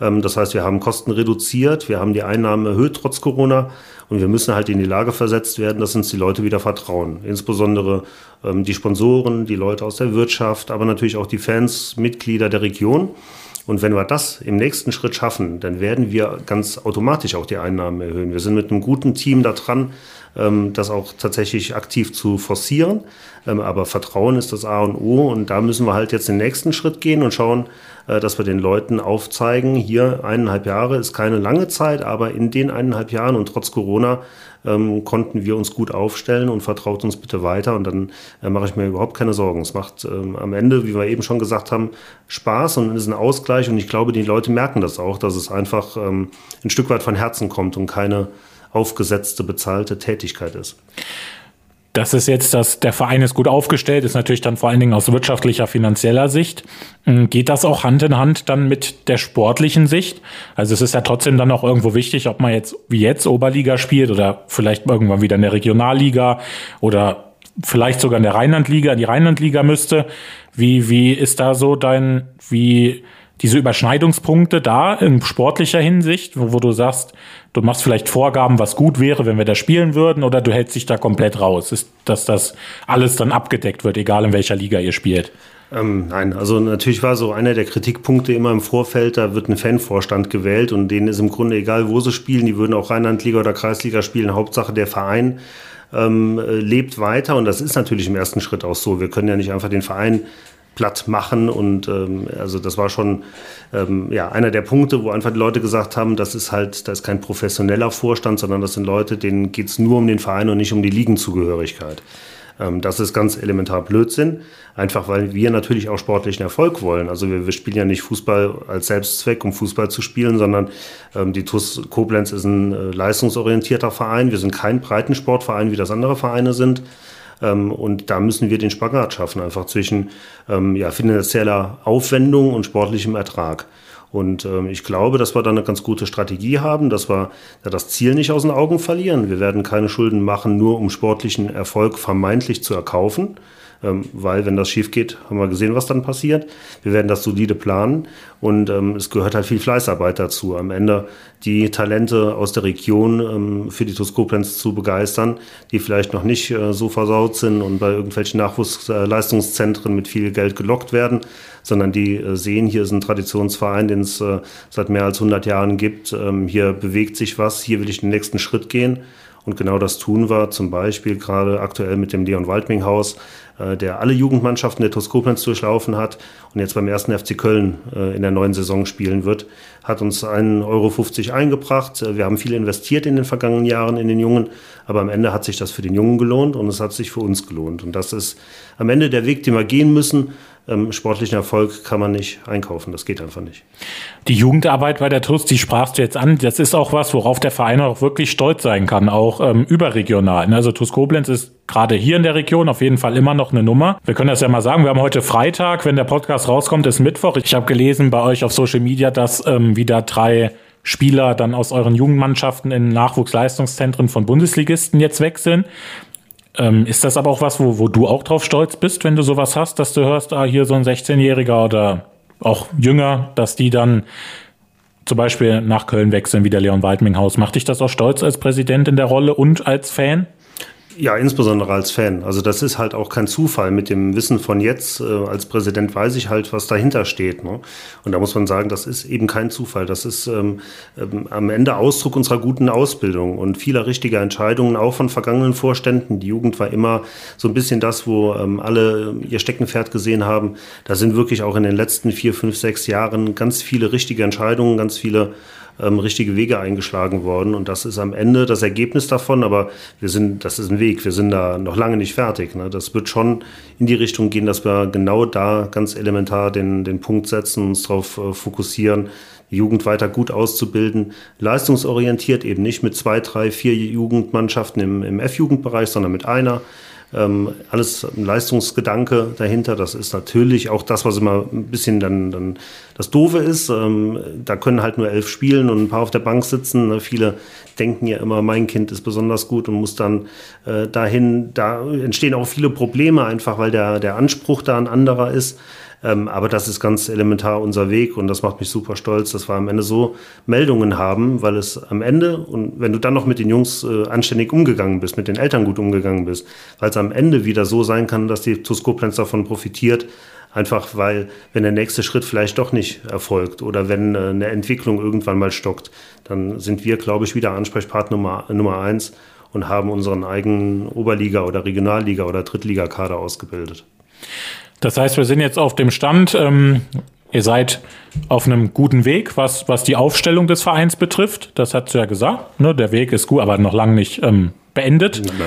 Ähm, das heißt, wir haben Kosten reduziert, wir haben die Einnahmen erhöht trotz Corona und wir müssen halt in die Lage versetzt werden, dass uns die Leute wieder vertrauen. Insbesondere ähm, die Sponsoren, die Leute aus der Wirtschaft, aber natürlich auch die Fans, Mitglieder der Region. Und wenn wir das im nächsten Schritt schaffen, dann werden wir ganz automatisch auch die Einnahmen erhöhen. Wir sind mit einem guten Team da dran, das auch tatsächlich aktiv zu forcieren. Ähm, aber Vertrauen ist das A und O und da müssen wir halt jetzt den nächsten Schritt gehen und schauen, äh, dass wir den Leuten aufzeigen, hier eineinhalb Jahre ist keine lange Zeit, aber in den eineinhalb Jahren und trotz Corona ähm, konnten wir uns gut aufstellen und vertraut uns bitte weiter und dann äh, mache ich mir überhaupt keine Sorgen. Es macht ähm, am Ende, wie wir eben schon gesagt haben, Spaß und ist ein Ausgleich und ich glaube, die Leute merken das auch, dass es einfach ähm, ein Stück weit von Herzen kommt und keine aufgesetzte, bezahlte Tätigkeit ist. Das ist jetzt, dass der Verein ist gut aufgestellt, ist natürlich dann vor allen Dingen aus wirtschaftlicher, finanzieller Sicht. Hm, geht das auch Hand in Hand dann mit der sportlichen Sicht? Also es ist ja trotzdem dann auch irgendwo wichtig, ob man jetzt wie jetzt Oberliga spielt oder vielleicht irgendwann wieder in der Regionalliga oder vielleicht sogar in der Rheinlandliga, in die Rheinlandliga müsste. Wie, wie ist da so dein, wie diese Überschneidungspunkte da in sportlicher Hinsicht, wo, wo, du sagst, du machst vielleicht Vorgaben, was gut wäre, wenn wir da spielen würden, oder du hältst dich da komplett raus? Ist, dass das alles dann abgedeckt wird, egal in welcher Liga ihr spielt? Ähm, nein, also natürlich war so einer der Kritikpunkte immer im Vorfeld, da wird ein Fanvorstand gewählt und denen ist im Grunde egal, wo sie spielen, die würden auch Rheinlandliga oder Kreisliga spielen, Hauptsache der Verein ähm, lebt weiter und das ist natürlich im ersten Schritt auch so. Wir können ja nicht einfach den Verein platt machen. Und ähm, also das war schon ähm, ja, einer der Punkte, wo einfach die Leute gesagt haben, das ist halt, das ist kein professioneller Vorstand, sondern das sind Leute, denen geht es nur um den Verein und nicht um die Ligenzugehörigkeit. Ähm, das ist ganz elementar Blödsinn, einfach weil wir natürlich auch sportlichen Erfolg wollen. Also wir, wir spielen ja nicht Fußball als Selbstzweck, um Fußball zu spielen, sondern ähm, die TUS Koblenz ist ein äh, leistungsorientierter Verein. Wir sind kein Breitensportverein, wie das andere Vereine sind. Ähm, und da müssen wir den Spagat schaffen, einfach zwischen ähm, ja, finanzieller Aufwendung und sportlichem Ertrag. Und ähm, ich glaube, dass wir da eine ganz gute Strategie haben, dass wir ja, das Ziel nicht aus den Augen verlieren. Wir werden keine Schulden machen, nur um sportlichen Erfolg vermeintlich zu erkaufen. Ähm, weil wenn das schief geht, haben wir gesehen, was dann passiert. Wir werden das solide planen und ähm, es gehört halt viel Fleißarbeit dazu. Am Ende die Talente aus der Region ähm, für die Toskoblenz zu begeistern, die vielleicht noch nicht äh, so versaut sind und bei irgendwelchen Nachwuchsleistungszentren mit viel Geld gelockt werden, sondern die äh, sehen, hier ist ein Traditionsverein, den es äh, seit mehr als 100 Jahren gibt. Ähm, hier bewegt sich was, hier will ich den nächsten Schritt gehen. Und genau das tun wir zum Beispiel gerade aktuell mit dem Leon Waldming Haus, äh, der alle Jugendmannschaften der TuS Koblenz durchlaufen hat und jetzt beim ersten FC Köln äh, in der neuen Saison spielen wird, hat uns 1,50 Euro eingebracht. Äh, wir haben viel investiert in den vergangenen Jahren in den Jungen, aber am Ende hat sich das für den Jungen gelohnt und es hat sich für uns gelohnt. Und das ist am Ende der Weg, den wir gehen müssen ähm, sportlichen Erfolg kann man nicht einkaufen. Das geht einfach nicht. Die Jugendarbeit bei der TUS, die sprachst du jetzt an. Das ist auch was, worauf der Verein auch wirklich stolz sein kann, auch ähm, überregional. Also TUS Koblenz ist gerade hier in der Region auf jeden Fall immer noch eine Nummer. Wir können das ja mal sagen. Wir haben heute Freitag, wenn der Podcast rauskommt, ist Mittwoch. Ich habe gelesen bei euch auf Social Media, dass ähm, wieder drei Spieler dann aus euren Jugendmannschaften in Nachwuchsleistungszentren von Bundesligisten jetzt wechseln. Ähm, ist das aber auch was, wo, wo du auch drauf stolz bist, wenn du sowas hast, dass du hörst, ah, hier so ein 16-Jähriger oder auch jünger, dass die dann zum Beispiel nach Köln wechseln, wie der Leon Waldminghaus. Macht dich das auch stolz als Präsident in der Rolle und als Fan? Ja, insbesondere als Fan. Also das ist halt auch kein Zufall. Mit dem Wissen von jetzt äh, als Präsident weiß ich halt, was dahinter steht. Ne? Und da muss man sagen, das ist eben kein Zufall. Das ist ähm, ähm, am Ende Ausdruck unserer guten Ausbildung und vieler richtiger Entscheidungen, auch von vergangenen Vorständen. Die Jugend war immer so ein bisschen das, wo ähm, alle ihr Steckenpferd gesehen haben. Da sind wirklich auch in den letzten vier, fünf, sechs Jahren ganz viele richtige Entscheidungen, ganz viele ähm, richtige Wege eingeschlagen worden. Und das ist am Ende das Ergebnis davon. Aber wir sind, das ist ein Weg. Wir sind da noch lange nicht fertig. Ne? Das wird schon in die Richtung gehen, dass wir genau da ganz elementar den, den Punkt setzen, uns darauf äh, fokussieren, die Jugend weiter gut auszubilden, leistungsorientiert eben nicht mit zwei, drei, vier Jugendmannschaften im, im F-Jugendbereich, sondern mit einer ähm, alles ein Leistungsgedanke dahinter. Das ist natürlich auch das, was immer ein bisschen dann, dann das Doofe ist. Ähm, da können halt nur elf spielen und ein paar auf der Bank sitzen. Ne? Viele denken ja immer, mein Kind ist besonders gut und muss dann äh, dahin. Da entstehen auch viele Probleme einfach, weil der, der Anspruch da ein anderer ist. Ähm, aber das ist ganz elementar unser Weg und das macht mich super stolz, dass wir am Ende so Meldungen haben, weil es am Ende, und wenn du dann noch mit den Jungs äh, anständig umgegangen bist, mit den Eltern gut umgegangen bist, weil es am Ende wieder so sein kann, dass die Tuskoplenz davon profitiert, Einfach weil, wenn der nächste Schritt vielleicht doch nicht erfolgt oder wenn äh, eine Entwicklung irgendwann mal stockt, dann sind wir, glaube ich, wieder Ansprechpartner Nummer, Nummer eins und haben unseren eigenen Oberliga- oder Regionalliga- oder Drittligakader ausgebildet. Das heißt, wir sind jetzt auf dem Stand, ähm, ihr seid auf einem guten Weg, was, was die Aufstellung des Vereins betrifft. Das hat du ja gesagt. Ne? Der Weg ist gut, aber noch lange nicht ähm, beendet. Ja.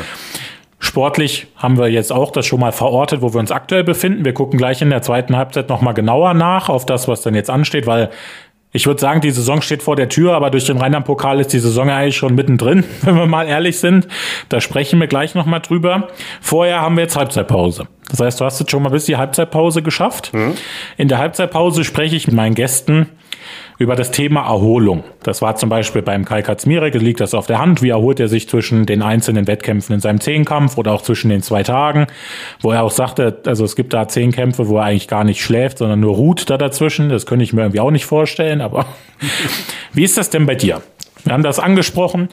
Sportlich haben wir jetzt auch das schon mal verortet, wo wir uns aktuell befinden. Wir gucken gleich in der zweiten Halbzeit nochmal genauer nach auf das, was dann jetzt ansteht, weil ich würde sagen, die Saison steht vor der Tür, aber durch den Rheinland-Pokal ist die Saison eigentlich schon mittendrin, wenn wir mal ehrlich sind. Da sprechen wir gleich nochmal drüber. Vorher haben wir jetzt Halbzeitpause. Das heißt, du hast jetzt schon mal bis die Halbzeitpause geschafft. Mhm. In der Halbzeitpause spreche ich mit meinen Gästen über das Thema Erholung. Das war zum Beispiel beim Kai Katzmirek, liegt das auf der Hand. Wie erholt er sich zwischen den einzelnen Wettkämpfen in seinem Zehnkampf oder auch zwischen den zwei Tagen, wo er auch sagte, also es gibt da zehn Kämpfe, wo er eigentlich gar nicht schläft, sondern nur ruht da dazwischen. Das könnte ich mir irgendwie auch nicht vorstellen, aber wie ist das denn bei dir? Wir haben das angesprochen.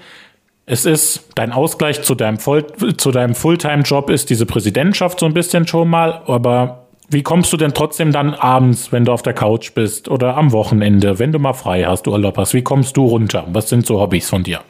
Es ist dein Ausgleich zu deinem, zu deinem Fulltime-Job ist diese Präsidentschaft so ein bisschen schon mal, aber wie kommst du denn trotzdem dann abends, wenn du auf der Couch bist oder am Wochenende, wenn du mal frei hast, Urlaub hast, wie kommst du runter? Was sind so Hobbys von dir?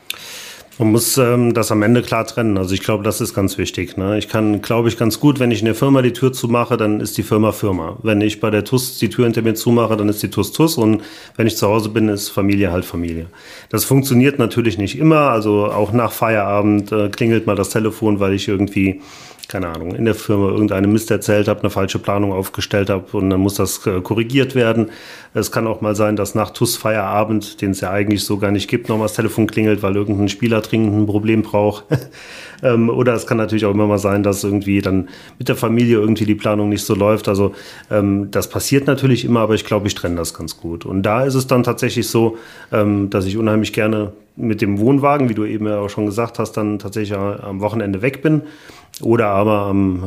Man muss ähm, das am Ende klar trennen. Also ich glaube, das ist ganz wichtig. Ne? Ich kann, glaube ich, ganz gut, wenn ich in der Firma die Tür zumache, dann ist die Firma Firma. Wenn ich bei der TUS die Tür hinter mir zumache, dann ist die TUS TUS. Und wenn ich zu Hause bin, ist Familie halt Familie. Das funktioniert natürlich nicht immer. Also auch nach Feierabend äh, klingelt mal das Telefon, weil ich irgendwie keine Ahnung, in der Firma irgendeine Mist erzählt habe, eine falsche Planung aufgestellt habe und dann muss das äh, korrigiert werden. Es kann auch mal sein, dass nach TUS Feierabend, den es ja eigentlich so gar nicht gibt, nochmal das Telefon klingelt, weil irgendein Spieler dringend ein Problem braucht. ähm, oder es kann natürlich auch immer mal sein, dass irgendwie dann mit der Familie irgendwie die Planung nicht so läuft. Also ähm, das passiert natürlich immer, aber ich glaube, ich trenne das ganz gut. Und da ist es dann tatsächlich so, ähm, dass ich unheimlich gerne mit dem Wohnwagen, wie du eben ja auch schon gesagt hast, dann tatsächlich am Wochenende weg bin Oder aber am,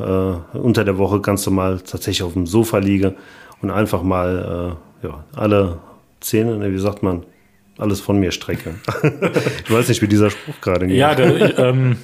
äh, unter der Woche ganz normal tatsächlich auf dem Sofa liege und einfach mal äh, ja, alle Zähne, ne, wie sagt man, alles von mir strecke. ich weiß nicht, wie dieser Spruch gerade geht. Ja, der, ähm,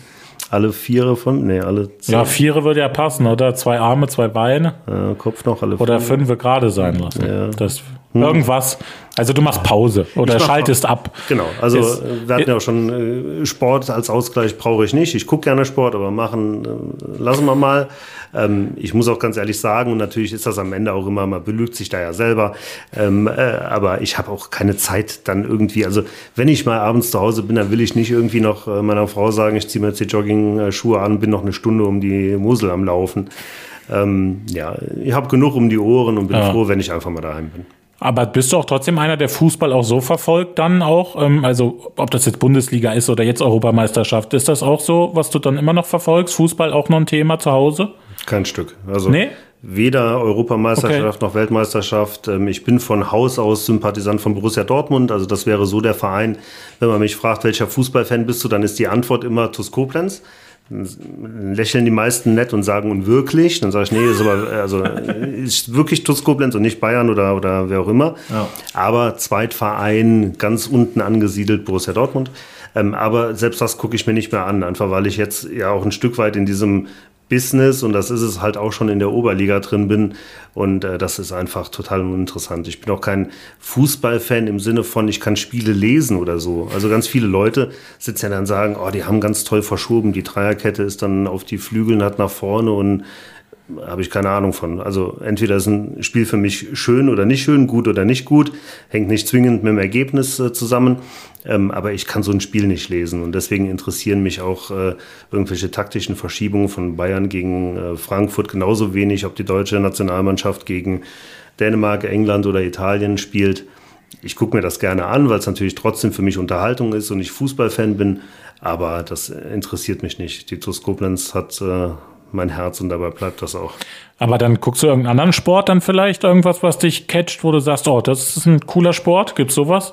alle Viere von, nee, alle Zähne. Ja, Viere würde ja passen, oder? Zwei Arme, zwei Beine. Ja, Kopf noch, alle Oder fünf gerade sein lassen. Ja. Das, hm. Irgendwas. Also du machst Pause oder schaltest ab. Genau, also ist, wir hatten ja auch schon äh, Sport als Ausgleich brauche ich nicht. Ich gucke gerne Sport, aber machen äh, lassen wir mal. Ähm, ich muss auch ganz ehrlich sagen, und natürlich ist das am Ende auch immer, man belügt sich da ja selber, ähm, äh, aber ich habe auch keine Zeit dann irgendwie, also wenn ich mal abends zu Hause bin, dann will ich nicht irgendwie noch äh, meiner Frau sagen, ich ziehe mir jetzt die Jogging-Schuhe an, bin noch eine Stunde um die Mosel am Laufen. Ähm, ja, ich habe genug um die Ohren und bin ja. froh, wenn ich einfach mal daheim bin. Aber bist du auch trotzdem einer, der Fußball auch so verfolgt dann auch? Ähm, also ob das jetzt Bundesliga ist oder jetzt Europameisterschaft, ist das auch so, was du dann immer noch verfolgst? Fußball auch noch ein Thema zu Hause? Kein Stück. Also nee? weder Europameisterschaft okay. noch Weltmeisterschaft. Ähm, ich bin von Haus aus Sympathisant von Borussia Dortmund. Also das wäre so der Verein. Wenn man mich fragt, welcher Fußballfan bist du, dann ist die Antwort immer TuS Koblenz lächeln die meisten nett und sagen und wirklich. Dann sage ich, nee, ist aber also ist wirklich TuS Koblenz und nicht Bayern oder, oder wer auch immer. Ja. Aber Zweitverein, ganz unten angesiedelt, Borussia Dortmund. Ähm, aber selbst das gucke ich mir nicht mehr an, einfach weil ich jetzt ja auch ein Stück weit in diesem Business und das ist es halt auch schon in der Oberliga drin bin und äh, das ist einfach total uninteressant. Ich bin auch kein Fußballfan im Sinne von, ich kann Spiele lesen oder so. Also ganz viele Leute sitzen ja dann und sagen, oh, die haben ganz toll verschoben, die Dreierkette ist dann auf die Flügeln, hat nach vorne und habe ich keine Ahnung von. Also entweder ist ein Spiel für mich schön oder nicht schön, gut oder nicht gut, hängt nicht zwingend mit dem Ergebnis äh, zusammen. Ähm, aber ich kann so ein Spiel nicht lesen und deswegen interessieren mich auch äh, irgendwelche taktischen Verschiebungen von Bayern gegen äh, Frankfurt genauso wenig, ob die deutsche Nationalmannschaft gegen Dänemark, England oder Italien spielt. Ich gucke mir das gerne an, weil es natürlich trotzdem für mich Unterhaltung ist und ich Fußballfan bin, aber das interessiert mich nicht. Die TuS Koblenz hat äh, mein Herz und dabei bleibt das auch. Aber dann guckst du irgendeinen anderen Sport dann vielleicht, irgendwas, was dich catcht, wo du sagst, oh, das ist ein cooler Sport, gibt's sowas?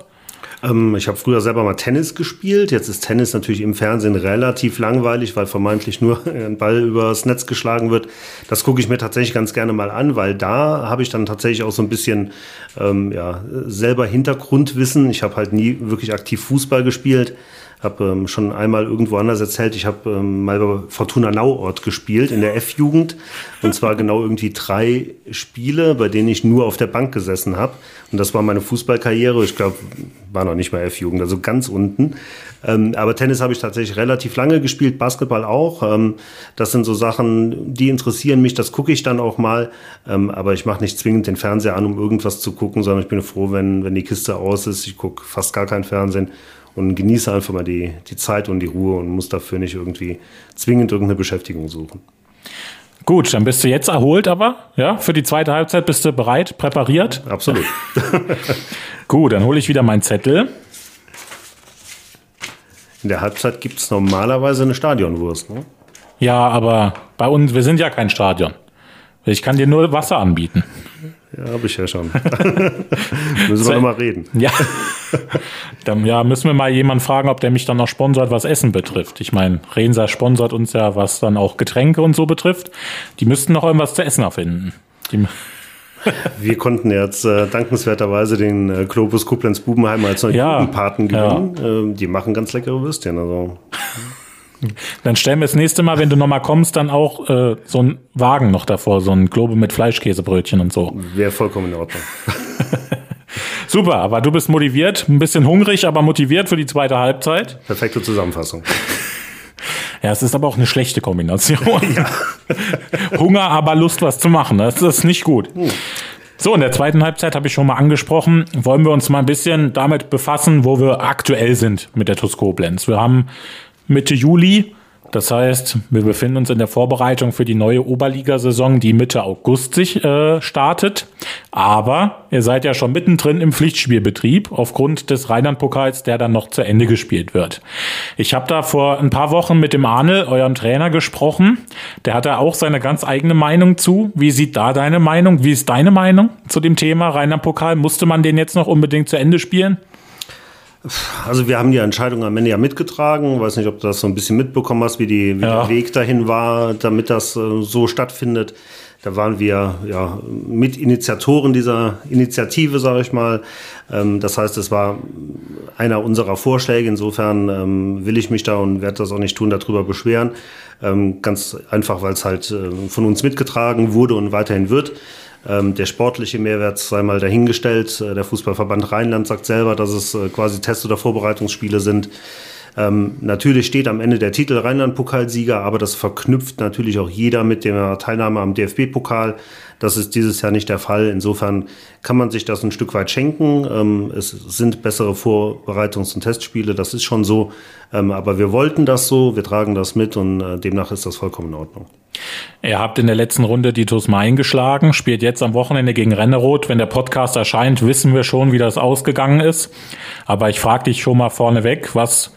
Ähm, ich habe früher selber mal Tennis gespielt. Jetzt ist Tennis natürlich im Fernsehen relativ langweilig, weil vermeintlich nur ein Ball übers Netz geschlagen wird. Das gucke ich mir tatsächlich ganz gerne mal an, weil da habe ich dann tatsächlich auch so ein bisschen ähm, ja, selber Hintergrundwissen. Ich habe halt nie wirklich aktiv Fußball gespielt habe ähm, schon einmal irgendwo anders erzählt, ich habe ähm, mal bei Fortuna Nauort gespielt in der F-Jugend. Und zwar genau irgendwie drei Spiele, bei denen ich nur auf der Bank gesessen habe. Und das war meine Fußballkarriere. Ich glaube, war noch nicht mal F-Jugend, also ganz unten. Ähm, aber Tennis habe ich tatsächlich relativ lange gespielt, Basketball auch. Ähm, das sind so Sachen, die interessieren mich, das gucke ich dann auch mal. Ähm, aber ich mache nicht zwingend den Fernseher an, um irgendwas zu gucken, sondern ich bin froh, wenn, wenn die Kiste aus ist. Ich gucke fast gar kein Fernsehen und genieße einfach mal die, die Zeit und die Ruhe und muss dafür nicht irgendwie zwingend irgendeine Beschäftigung suchen. Gut, dann bist du jetzt erholt, aber ja, für die zweite Halbzeit bist du bereit, präpariert? Absolut. Gut, dann hole ich wieder meinen Zettel. In der Halbzeit gibt es normalerweise eine Stadionwurst, ne? Ja, aber bei uns, wir sind ja kein Stadion. Ich kann dir nur Wasser anbieten. Ja, habe ich ja schon. müssen wir nochmal reden. Ja. dann ja, müssen wir mal jemanden fragen, ob der mich dann noch sponsert, was Essen betrifft. Ich meine, Rensa sponsert uns ja, was dann auch Getränke und so betrifft. Die müssten noch irgendwas zu essen erfinden. Die wir konnten jetzt äh, dankenswerterweise den äh, Globus Koblenz Bubenheim als neuen ja, Paten gewinnen. Ja. Ähm, die machen ganz leckere Würstchen. Also. Dann stellen wir das nächste Mal, wenn du nochmal kommst, dann auch äh, so einen Wagen noch davor, so ein Globe mit Fleischkäsebrötchen und so. Wäre vollkommen in Ordnung. Super, aber du bist motiviert, ein bisschen hungrig, aber motiviert für die zweite Halbzeit. Perfekte Zusammenfassung. Ja, es ist aber auch eine schlechte Kombination. Ja. Hunger, aber Lust, was zu machen. Das ist nicht gut. Hm. So, in der zweiten Halbzeit habe ich schon mal angesprochen, wollen wir uns mal ein bisschen damit befassen, wo wir aktuell sind mit der TuS Koblenz. Wir haben Mitte Juli. Das heißt, wir befinden uns in der Vorbereitung für die neue Oberligasaison, die Mitte August sich äh, startet. Aber ihr seid ja schon mittendrin im Pflichtspielbetrieb aufgrund des Rheinland-Pokals, der dann noch zu Ende gespielt wird. Ich habe da vor ein paar Wochen mit dem Arne, eurem Trainer, gesprochen. Der hat da auch seine ganz eigene Meinung zu. Wie sieht da deine Meinung? Wie ist deine Meinung zu dem Thema Rheinland-Pokal? Musste man den jetzt noch unbedingt zu Ende spielen? Also wir haben die Entscheidung am Ende ja mitgetragen. Ich weiß nicht, ob du das so ein bisschen mitbekommen hast, wie, die, wie ja. der Weg dahin war, damit das äh, so stattfindet. Da waren wir ja Mitinitiatoren dieser Initiative, sage ich mal. Ähm, das heißt, es war einer unserer Vorschläge. Insofern ähm, will ich mich da und werde das auch nicht tun, darüber beschweren. Ähm, ganz einfach, weil es halt äh, von uns mitgetragen wurde und weiterhin wird. Ähm, der sportliche Mehrwert sei mal dahingestellt. Äh, der Fußballverband Rheinland sagt selber, dass es äh, quasi Test- oder Vorbereitungsspiele sind. Ähm, natürlich steht am Ende der Titel Rheinland-Pokalsieger, aber das verknüpft natürlich auch jeder mit der Teilnahme am DFB-Pokal. Das ist dieses Jahr nicht der Fall. Insofern kann man sich das ein Stück weit schenken. Ähm, es sind bessere Vorbereitungs- und Testspiele, das ist schon so. Ähm, aber wir wollten das so, wir tragen das mit und äh, demnach ist das vollkommen in Ordnung. Ihr habt in der letzten Runde die Main geschlagen, spielt jetzt am Wochenende gegen Renneroth. Wenn der Podcast erscheint, wissen wir schon, wie das ausgegangen ist. Aber ich frage dich schon mal vorneweg, was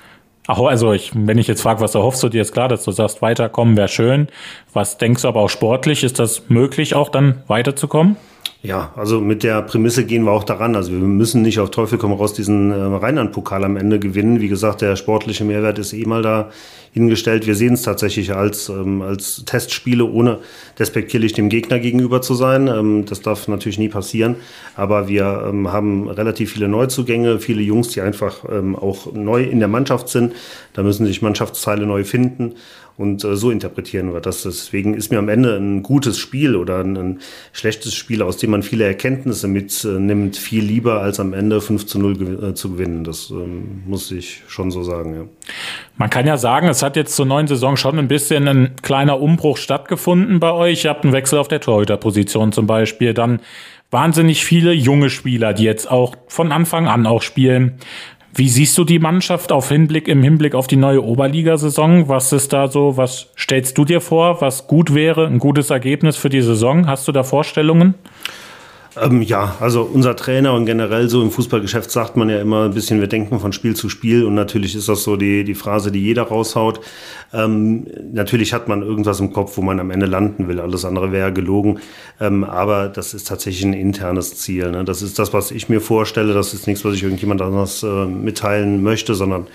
also ich, wenn ich jetzt frage, was erhoffst du dir, ist klar, dass du sagst, weiterkommen wäre schön. Was denkst du aber auch sportlich? Ist das möglich, auch dann weiterzukommen? Ja, also mit der Prämisse gehen wir auch daran. Also wir müssen nicht auf Teufel komm raus diesen äh, Rheinland-Pokal am Ende gewinnen. Wie gesagt, der sportliche Mehrwert ist eh mal da hingestellt. Wir sehen es tatsächlich als, ähm, als Testspiele, ohne despektierlich dem Gegner gegenüber zu sein. Ähm, das darf natürlich nie passieren. Aber wir ähm, haben relativ viele Neuzugänge, viele Jungs, die einfach ähm, auch neu in der Mannschaft sind. Da müssen sich Mannschaftsteile neu finden. Und äh, so interpretieren wir das. Deswegen ist mir am Ende ein gutes Spiel oder ein, ein schlechtes Spiel, aus dem man viele Erkenntnisse mitnimmt, viel lieber als am Ende 5 zu 0 gew äh, zu gewinnen. Das ähm, muss ich schon so sagen. Ja. Man kann ja sagen, es hat jetzt zur neuen Saison schon ein bisschen ein kleiner Umbruch stattgefunden bei euch. Ihr habt einen Wechsel auf der Torhüterposition zum Beispiel. Dann wahnsinnig viele junge Spieler, die jetzt auch von Anfang an auch spielen. Wie siehst du die Mannschaft auf Hinblick, im Hinblick auf die neue Oberligasaison? Was ist da so, was stellst du dir vor, was gut wäre, ein gutes Ergebnis für die Saison? Hast du da Vorstellungen? Ähm, ja, also unser Trainer und generell so im Fußballgeschäft sagt man ja immer ein bisschen, wir denken von Spiel zu Spiel und natürlich ist das so die, die Phrase, die jeder raushaut. Ähm, natürlich hat man irgendwas im Kopf, wo man am Ende landen will, alles andere wäre gelogen, ähm, aber das ist tatsächlich ein internes Ziel. Ne? Das ist das, was ich mir vorstelle, das ist nichts, was ich irgendjemand anders äh, mitteilen möchte, sondern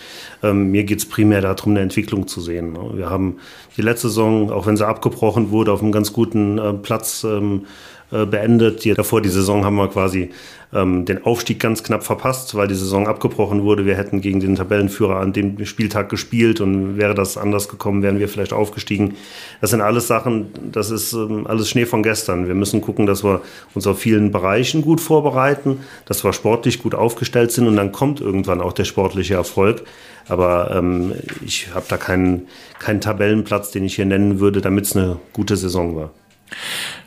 ähm, mir geht's primär darum, eine Entwicklung zu sehen. Ne? Wir haben die letzte Saison, auch wenn sie abgebrochen wurde, auf einem ganz guten äh, Platz ähm, äh, beendet. Die, davor die Saison haben wir quasi ähm, den Aufstieg ganz knapp verpasst, weil die Saison abgebrochen wurde. Wir hätten gegen den Tabellenführer an dem Spieltag gespielt und wäre das anders gekommen, wären wir vielleicht aufgestiegen. Das sind alles Sachen, das ist ähm, alles Schnee von gestern. Wir müssen gucken, dass wir uns auf vielen Bereichen gut vorbereiten, dass wir sportlich gut aufgestellt sind und dann kommt irgendwann auch der sportliche Erfolg. Aber ähm, ich habe da keinen, keinen Tabellenplatz, den ich hier nennen würde, damit es eine gute Saison war.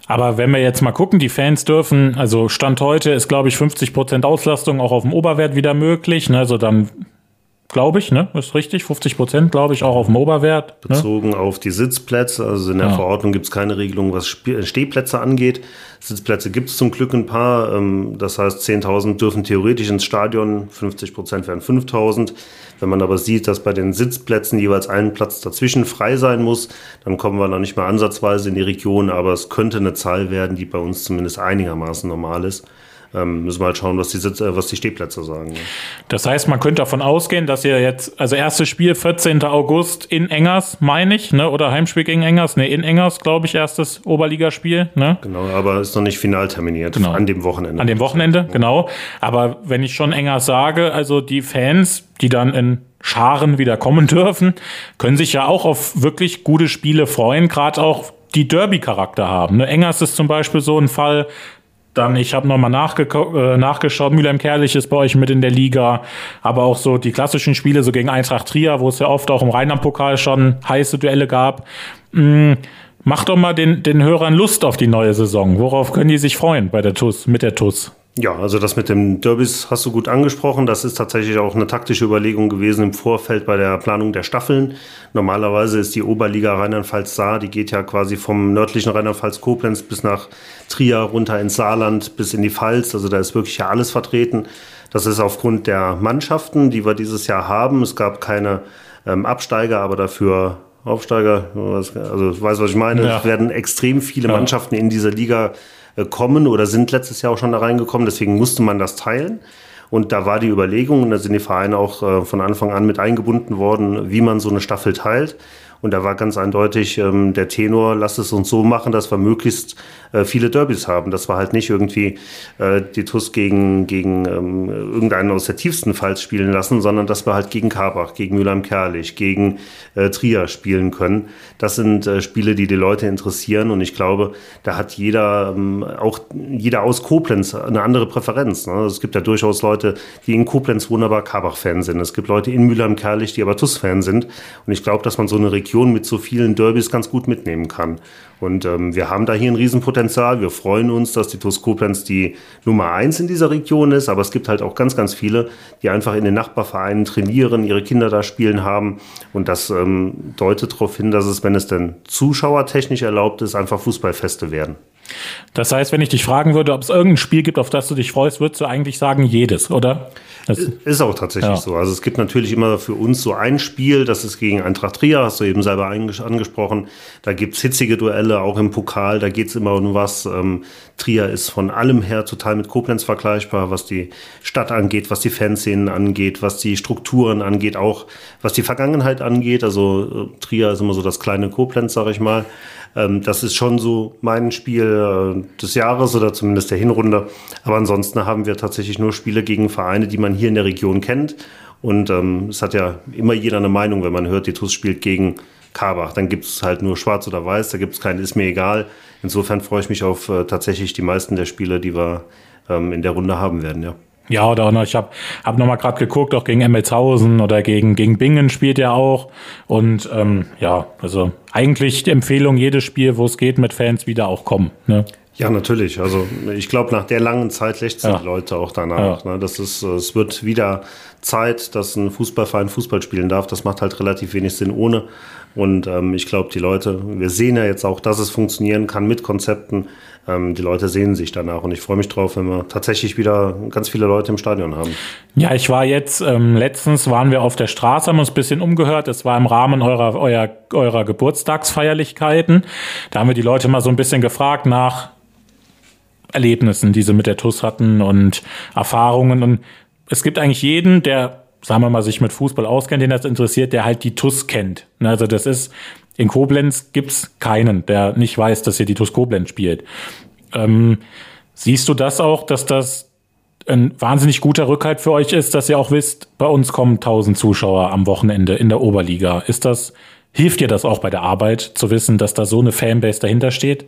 Aber wenn wir jetzt mal gucken, die Fans dürfen, also Stand heute ist, glaube ich, 50 Prozent Auslastung auch auf dem Oberwert wieder möglich. Ne? Also dann glaube ich, ne? Ist richtig, 50 Prozent, glaube ich, auch auf dem Oberwert. Ne? Bezogen auf die Sitzplätze, also in der ja. Verordnung gibt es keine Regelung, was Stehplätze angeht. Sitzplätze gibt es zum Glück ein paar. Ähm, das heißt, 10.000 dürfen theoretisch ins Stadion, 50 Prozent wären 5.000. Wenn man aber sieht, dass bei den Sitzplätzen jeweils ein Platz dazwischen frei sein muss, dann kommen wir noch nicht mal ansatzweise in die Region, aber es könnte eine Zahl werden, die bei uns zumindest einigermaßen normal ist ähm, müssen wir halt schauen, was die, Sitz, äh, was die Stehplätze sagen. Ja. Das heißt, man könnte davon ausgehen, dass ihr jetzt, also erstes Spiel 14. August in Engers, meine ich, ne? oder Heimspiel gegen Engers, ne, in Engers, glaube ich, erstes Oberligaspiel. Ne? Genau, aber ist noch nicht final terminiert, genau. an dem Wochenende. An dem Wochenende, ja. genau. Aber wenn ich schon Engers sage, also die Fans, die dann in Scharen wieder kommen dürfen, können sich ja auch auf wirklich gute Spiele freuen, gerade auch die Derby-Charakter haben. Ne? Engers ist zum Beispiel so ein Fall, dann, ich habe nochmal äh, nachgeschaut, Mülheim Kerlich ist bei euch mit in der Liga, aber auch so die klassischen Spiele, so gegen Eintracht Trier, wo es ja oft auch im Rheinland-Pokal schon heiße Duelle gab. Mm, mach doch mal den, den Hörern Lust auf die neue Saison. Worauf können die sich freuen bei der TUS, mit der TUS? Ja, also das mit dem Derbys hast du gut angesprochen. Das ist tatsächlich auch eine taktische Überlegung gewesen im Vorfeld bei der Planung der Staffeln. Normalerweise ist die Oberliga Rheinland-Pfalz Saar, die geht ja quasi vom nördlichen Rheinland-Pfalz Koblenz bis nach Trier runter ins Saarland bis in die Pfalz. Also da ist wirklich ja alles vertreten. Das ist aufgrund der Mannschaften, die wir dieses Jahr haben. Es gab keine ähm, Absteiger, aber dafür Aufsteiger. Also ich weiß, was ich meine. Ja. Es werden extrem viele ja. Mannschaften in dieser Liga kommen oder sind letztes Jahr auch schon da reingekommen. Deswegen musste man das teilen. Und da war die Überlegung, und da sind die Vereine auch äh, von Anfang an mit eingebunden worden, wie man so eine Staffel teilt. Und da war ganz eindeutig ähm, der Tenor, lass es uns so machen, dass wir möglichst äh, viele Derbys haben. Das war halt nicht irgendwie äh, die TUS gegen, gegen ähm, irgendeinen aus der tiefsten Pfalz spielen lassen, sondern dass wir halt gegen Karbach, gegen Mülheim-Kerlich, gegen äh, Trier spielen können. Das sind äh, Spiele, die die Leute interessieren. Und ich glaube, da hat jeder, ähm, auch jeder aus Koblenz eine andere Präferenz. Ne? Es gibt ja durchaus Leute, die in Koblenz wunderbar Karbach-Fan sind. Es gibt Leute in Mülheim-Kerlich, die aber TUS-Fan sind. Und ich glaube, dass man so eine Region Region mit so vielen Derbys ganz gut mitnehmen kann. Und ähm, wir haben da hier ein Riesenpotenzial. Wir freuen uns, dass die TuS Koblenz die Nummer eins in dieser Region ist. Aber es gibt halt auch ganz, ganz viele, die einfach in den Nachbarvereinen trainieren, ihre Kinder da spielen haben. Und das ähm, deutet darauf hin, dass es, wenn es denn zuschauertechnisch erlaubt ist, einfach Fußballfeste werden. Das heißt, wenn ich dich fragen würde, ob es irgendein Spiel gibt, auf das du dich freust, würdest du eigentlich sagen, jedes, oder? Das ist auch tatsächlich ja. so. Also es gibt natürlich immer für uns so ein Spiel, das ist gegen Eintracht Trier, hast du eben selber angesprochen. Da gibt's hitzige Duelle, auch im Pokal, da geht's immer um was. Ähm, Trier ist von allem her total mit Koblenz vergleichbar, was die Stadt angeht, was die Fanszenen angeht, was die Strukturen angeht, auch was die Vergangenheit angeht. Also äh, Trier ist immer so das kleine Koblenz, sag ich mal. Ähm, das ist schon so mein Spiel äh, des Jahres oder zumindest der Hinrunde. Aber ansonsten haben wir tatsächlich nur Spiele gegen Vereine, die man hier in der Region kennt. Und ähm, es hat ja immer jeder eine Meinung, wenn man hört, die TUS spielt gegen Karbach. Dann gibt es halt nur schwarz oder weiß, da gibt es keinen, ist mir egal. Insofern freue ich mich auf äh, tatsächlich die meisten der Spiele, die wir ähm, in der Runde haben werden, ja. Ja, oder auch noch, ich habe hab noch mal gerade geguckt, auch gegen Emmelshausen oder gegen, gegen Bingen spielt er auch. Und ähm, ja, also eigentlich die Empfehlung, jedes Spiel, wo es geht, mit Fans wieder auch kommen. Ne? Ja, natürlich. Also ich glaube, nach der langen Zeit lechzen ja. die Leute auch danach. Ja. Ne? Das ist, es wird wieder Zeit, dass ein Fußballverein Fußball spielen darf. Das macht halt relativ wenig Sinn ohne. Und ähm, ich glaube, die Leute, wir sehen ja jetzt auch, dass es funktionieren kann mit Konzepten. Ähm, die Leute sehen sich danach und ich freue mich drauf, wenn wir tatsächlich wieder ganz viele Leute im Stadion haben. Ja, ich war jetzt, ähm, letztens waren wir auf der Straße, haben uns ein bisschen umgehört. Es war im Rahmen eurer, eurer, eurer Geburtstagsfeierlichkeiten. Da haben wir die Leute mal so ein bisschen gefragt nach Erlebnissen, die sie mit der TUS hatten und Erfahrungen. Und es gibt eigentlich jeden, der sagen wir mal, sich mit Fußball auskennt, den das interessiert, der halt die TUS kennt. Ne, also das ist, in Koblenz gibt's keinen, der nicht weiß, dass hier die TUS Koblenz spielt. Ähm, siehst du das auch, dass das ein wahnsinnig guter Rückhalt für euch ist, dass ihr auch wisst, bei uns kommen 1000 Zuschauer am Wochenende in der Oberliga. Ist das, hilft dir das auch bei der Arbeit zu wissen, dass da so eine Fanbase dahinter steht?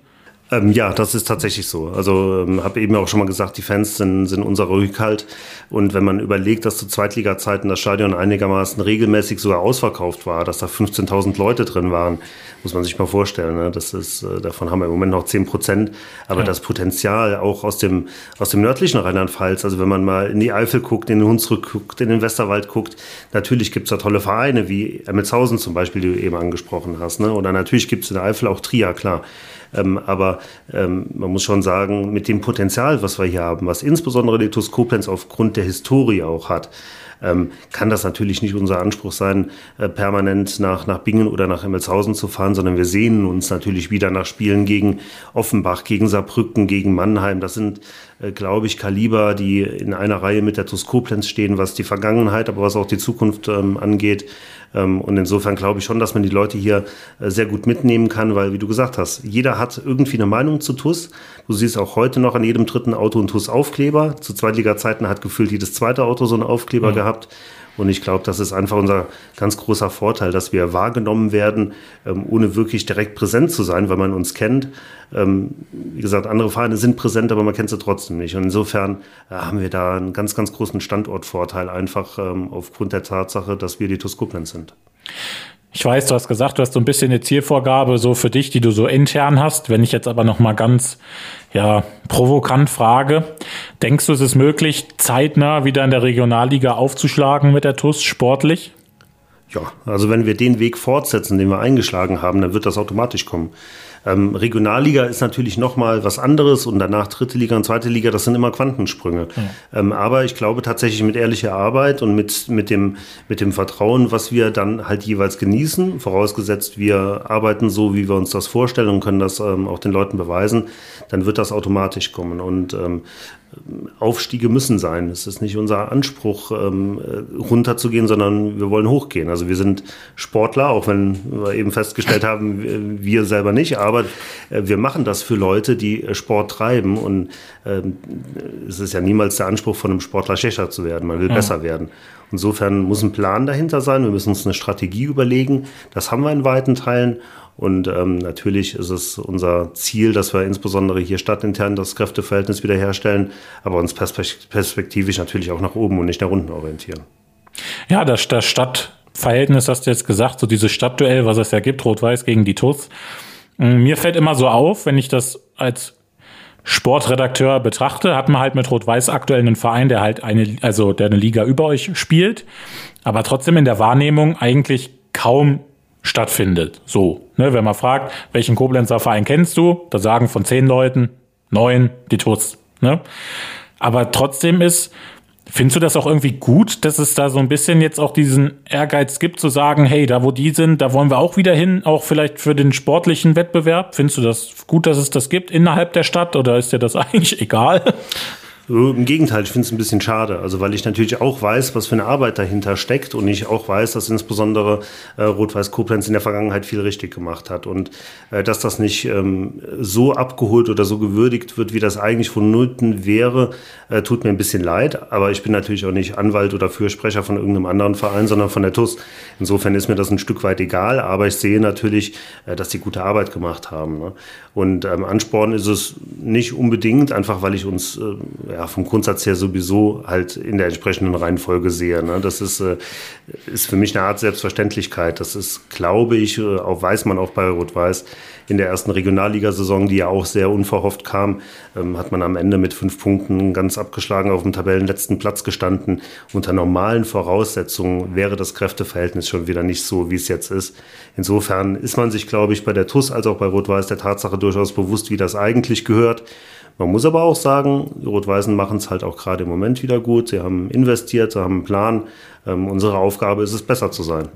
Ähm, ja, das ist tatsächlich so. Also ähm, habe eben auch schon mal gesagt, die Fans sind, sind unser Rückhalt. Und wenn man überlegt, dass zu Zweitliga-Zeiten das Stadion einigermaßen regelmäßig sogar ausverkauft war, dass da 15.000 Leute drin waren, muss man sich mal vorstellen. Ne? Das ist, äh, davon haben wir im Moment noch 10 Prozent. Aber ja. das Potenzial auch aus dem, aus dem nördlichen Rheinland-Pfalz, also wenn man mal in die Eifel guckt, in den Hunsrück guckt, in den Westerwald guckt, natürlich gibt's da tolle Vereine wie Emmelshausen zum Beispiel, die du eben angesprochen hast. Ne? Oder natürlich gibt's in der Eifel auch Trier, klar. Ähm, aber ähm, man muss schon sagen, mit dem Potenzial, was wir hier haben, was insbesondere die TuS Koblenz aufgrund der Historie auch hat, ähm, kann das natürlich nicht unser Anspruch sein, äh, permanent nach, nach Bingen oder nach Emmelshausen zu fahren, sondern wir sehen uns natürlich wieder nach Spielen gegen Offenbach, gegen Saarbrücken, gegen Mannheim. Das sind, äh, glaube ich, Kaliber, die in einer Reihe mit der TuS Koblenz stehen, was die Vergangenheit, aber was auch die Zukunft ähm, angeht. Ähm, und insofern glaube ich schon, dass man die Leute hier äh, sehr gut mitnehmen kann, weil, wie du gesagt hast, jeder hat irgendwie eine Meinung zu TUS. Du siehst auch heute noch an jedem dritten Auto einen TUS-Aufkleber. Zu Zweitliga-Zeiten hat gefühlt jedes zweite Auto so einen Aufkleber mhm. gehabt. Und ich glaube, das ist einfach unser ganz großer Vorteil, dass wir wahrgenommen werden, ähm, ohne wirklich direkt präsent zu sein, weil man uns kennt. Ähm, wie gesagt, andere Vereine sind präsent, aber man kennt sie trotzdem nicht. Und insofern äh, haben wir da einen ganz, ganz großen Standortvorteil, einfach ähm, aufgrund der Tatsache, dass wir die TuS sind. Ich weiß, du hast gesagt, du hast so ein bisschen eine Zielvorgabe so für dich, die du so intern hast. Wenn ich jetzt aber noch mal ganz ja, provokant frage, denkst du, es ist möglich, zeitnah wieder in der Regionalliga aufzuschlagen mit der TUS sportlich? Ja, also wenn wir den Weg fortsetzen, den wir eingeschlagen haben, dann wird das automatisch kommen. Ähm, Regionalliga ist natürlich nochmal was anderes und danach dritte Liga und zweite Liga, das sind immer Quantensprünge. Ja. Ähm, aber ich glaube tatsächlich mit ehrlicher Arbeit und mit, mit, dem, mit dem Vertrauen, was wir dann halt jeweils genießen, vorausgesetzt wir arbeiten so, wie wir uns das vorstellen und können das ähm, auch den Leuten beweisen, dann wird das automatisch kommen. Und ähm, Aufstiege müssen sein. Es ist nicht unser Anspruch, ähm, runterzugehen, sondern wir wollen hochgehen. Also wir sind Sportler, auch wenn wir eben festgestellt haben, wir selber nicht, aber äh, wir machen das für Leute, die Sport treiben. Und ähm, es ist ja niemals der Anspruch von einem Sportler schlechter zu werden. Man will ja. besser werden. Insofern muss ein Plan dahinter sein. Wir müssen uns eine Strategie überlegen. Das haben wir in weiten Teilen. Und ähm, natürlich ist es unser Ziel, dass wir insbesondere hier stadtintern das Kräfteverhältnis wiederherstellen, aber uns perspektivisch natürlich auch nach oben und nicht nach unten orientieren. Ja, das, das Stadtverhältnis hast du jetzt gesagt, so dieses Stadtduell, was es ja gibt, Rot-Weiß gegen die TUS. Mm, mir fällt immer so auf, wenn ich das als Sportredakteur betrachte, hat man halt mit Rot-Weiß aktuell einen Verein, der halt eine, also der eine Liga über euch spielt, aber trotzdem in der Wahrnehmung eigentlich kaum stattfindet. So, ne, wenn man fragt, welchen Koblenzer Verein kennst du, da sagen von zehn Leuten neun die TUS. Ne? Aber trotzdem ist, findest du das auch irgendwie gut, dass es da so ein bisschen jetzt auch diesen Ehrgeiz gibt, zu sagen, hey, da wo die sind, da wollen wir auch wieder hin, auch vielleicht für den sportlichen Wettbewerb? Findest du das gut, dass es das gibt innerhalb der Stadt oder ist dir das eigentlich egal? Im Gegenteil, ich finde es ein bisschen schade. Also weil ich natürlich auch weiß, was für eine Arbeit dahinter steckt und ich auch weiß, dass insbesondere äh, Rot-Weiß Koblenz in der Vergangenheit viel richtig gemacht hat und äh, dass das nicht ähm, so abgeholt oder so gewürdigt wird, wie das eigentlich von Nullten wäre, äh, tut mir ein bisschen leid. Aber ich bin natürlich auch nicht Anwalt oder Fürsprecher von irgendeinem anderen Verein, sondern von der TUS. Insofern ist mir das ein Stück weit egal. Aber ich sehe natürlich, äh, dass die gute Arbeit gemacht haben. Ne? Und ähm, Ansporn ist es nicht unbedingt, einfach weil ich uns äh, ja, vom Grundsatz her sowieso halt in der entsprechenden Reihenfolge sehe. Ne? Das ist, äh, ist für mich eine Art Selbstverständlichkeit. Das ist, glaube ich, äh, auch weiß man auch bei Rot-Weiß, in der ersten Regionalligasaison, die ja auch sehr unverhofft kam, ähm, hat man am Ende mit fünf Punkten ganz abgeschlagen auf dem Tabellenletzten Platz gestanden. Unter normalen Voraussetzungen wäre das Kräfteverhältnis schon wieder nicht so, wie es jetzt ist. Insofern ist man sich, glaube ich, bei der TUS als auch bei Rot-Weiß der Tatsache durchaus bewusst, wie das eigentlich gehört. Man muss aber auch sagen, die Rot-Weißen machen es halt auch gerade im Moment wieder gut. Sie haben investiert, sie haben einen Plan. Ähm, unsere Aufgabe ist es, besser zu sein.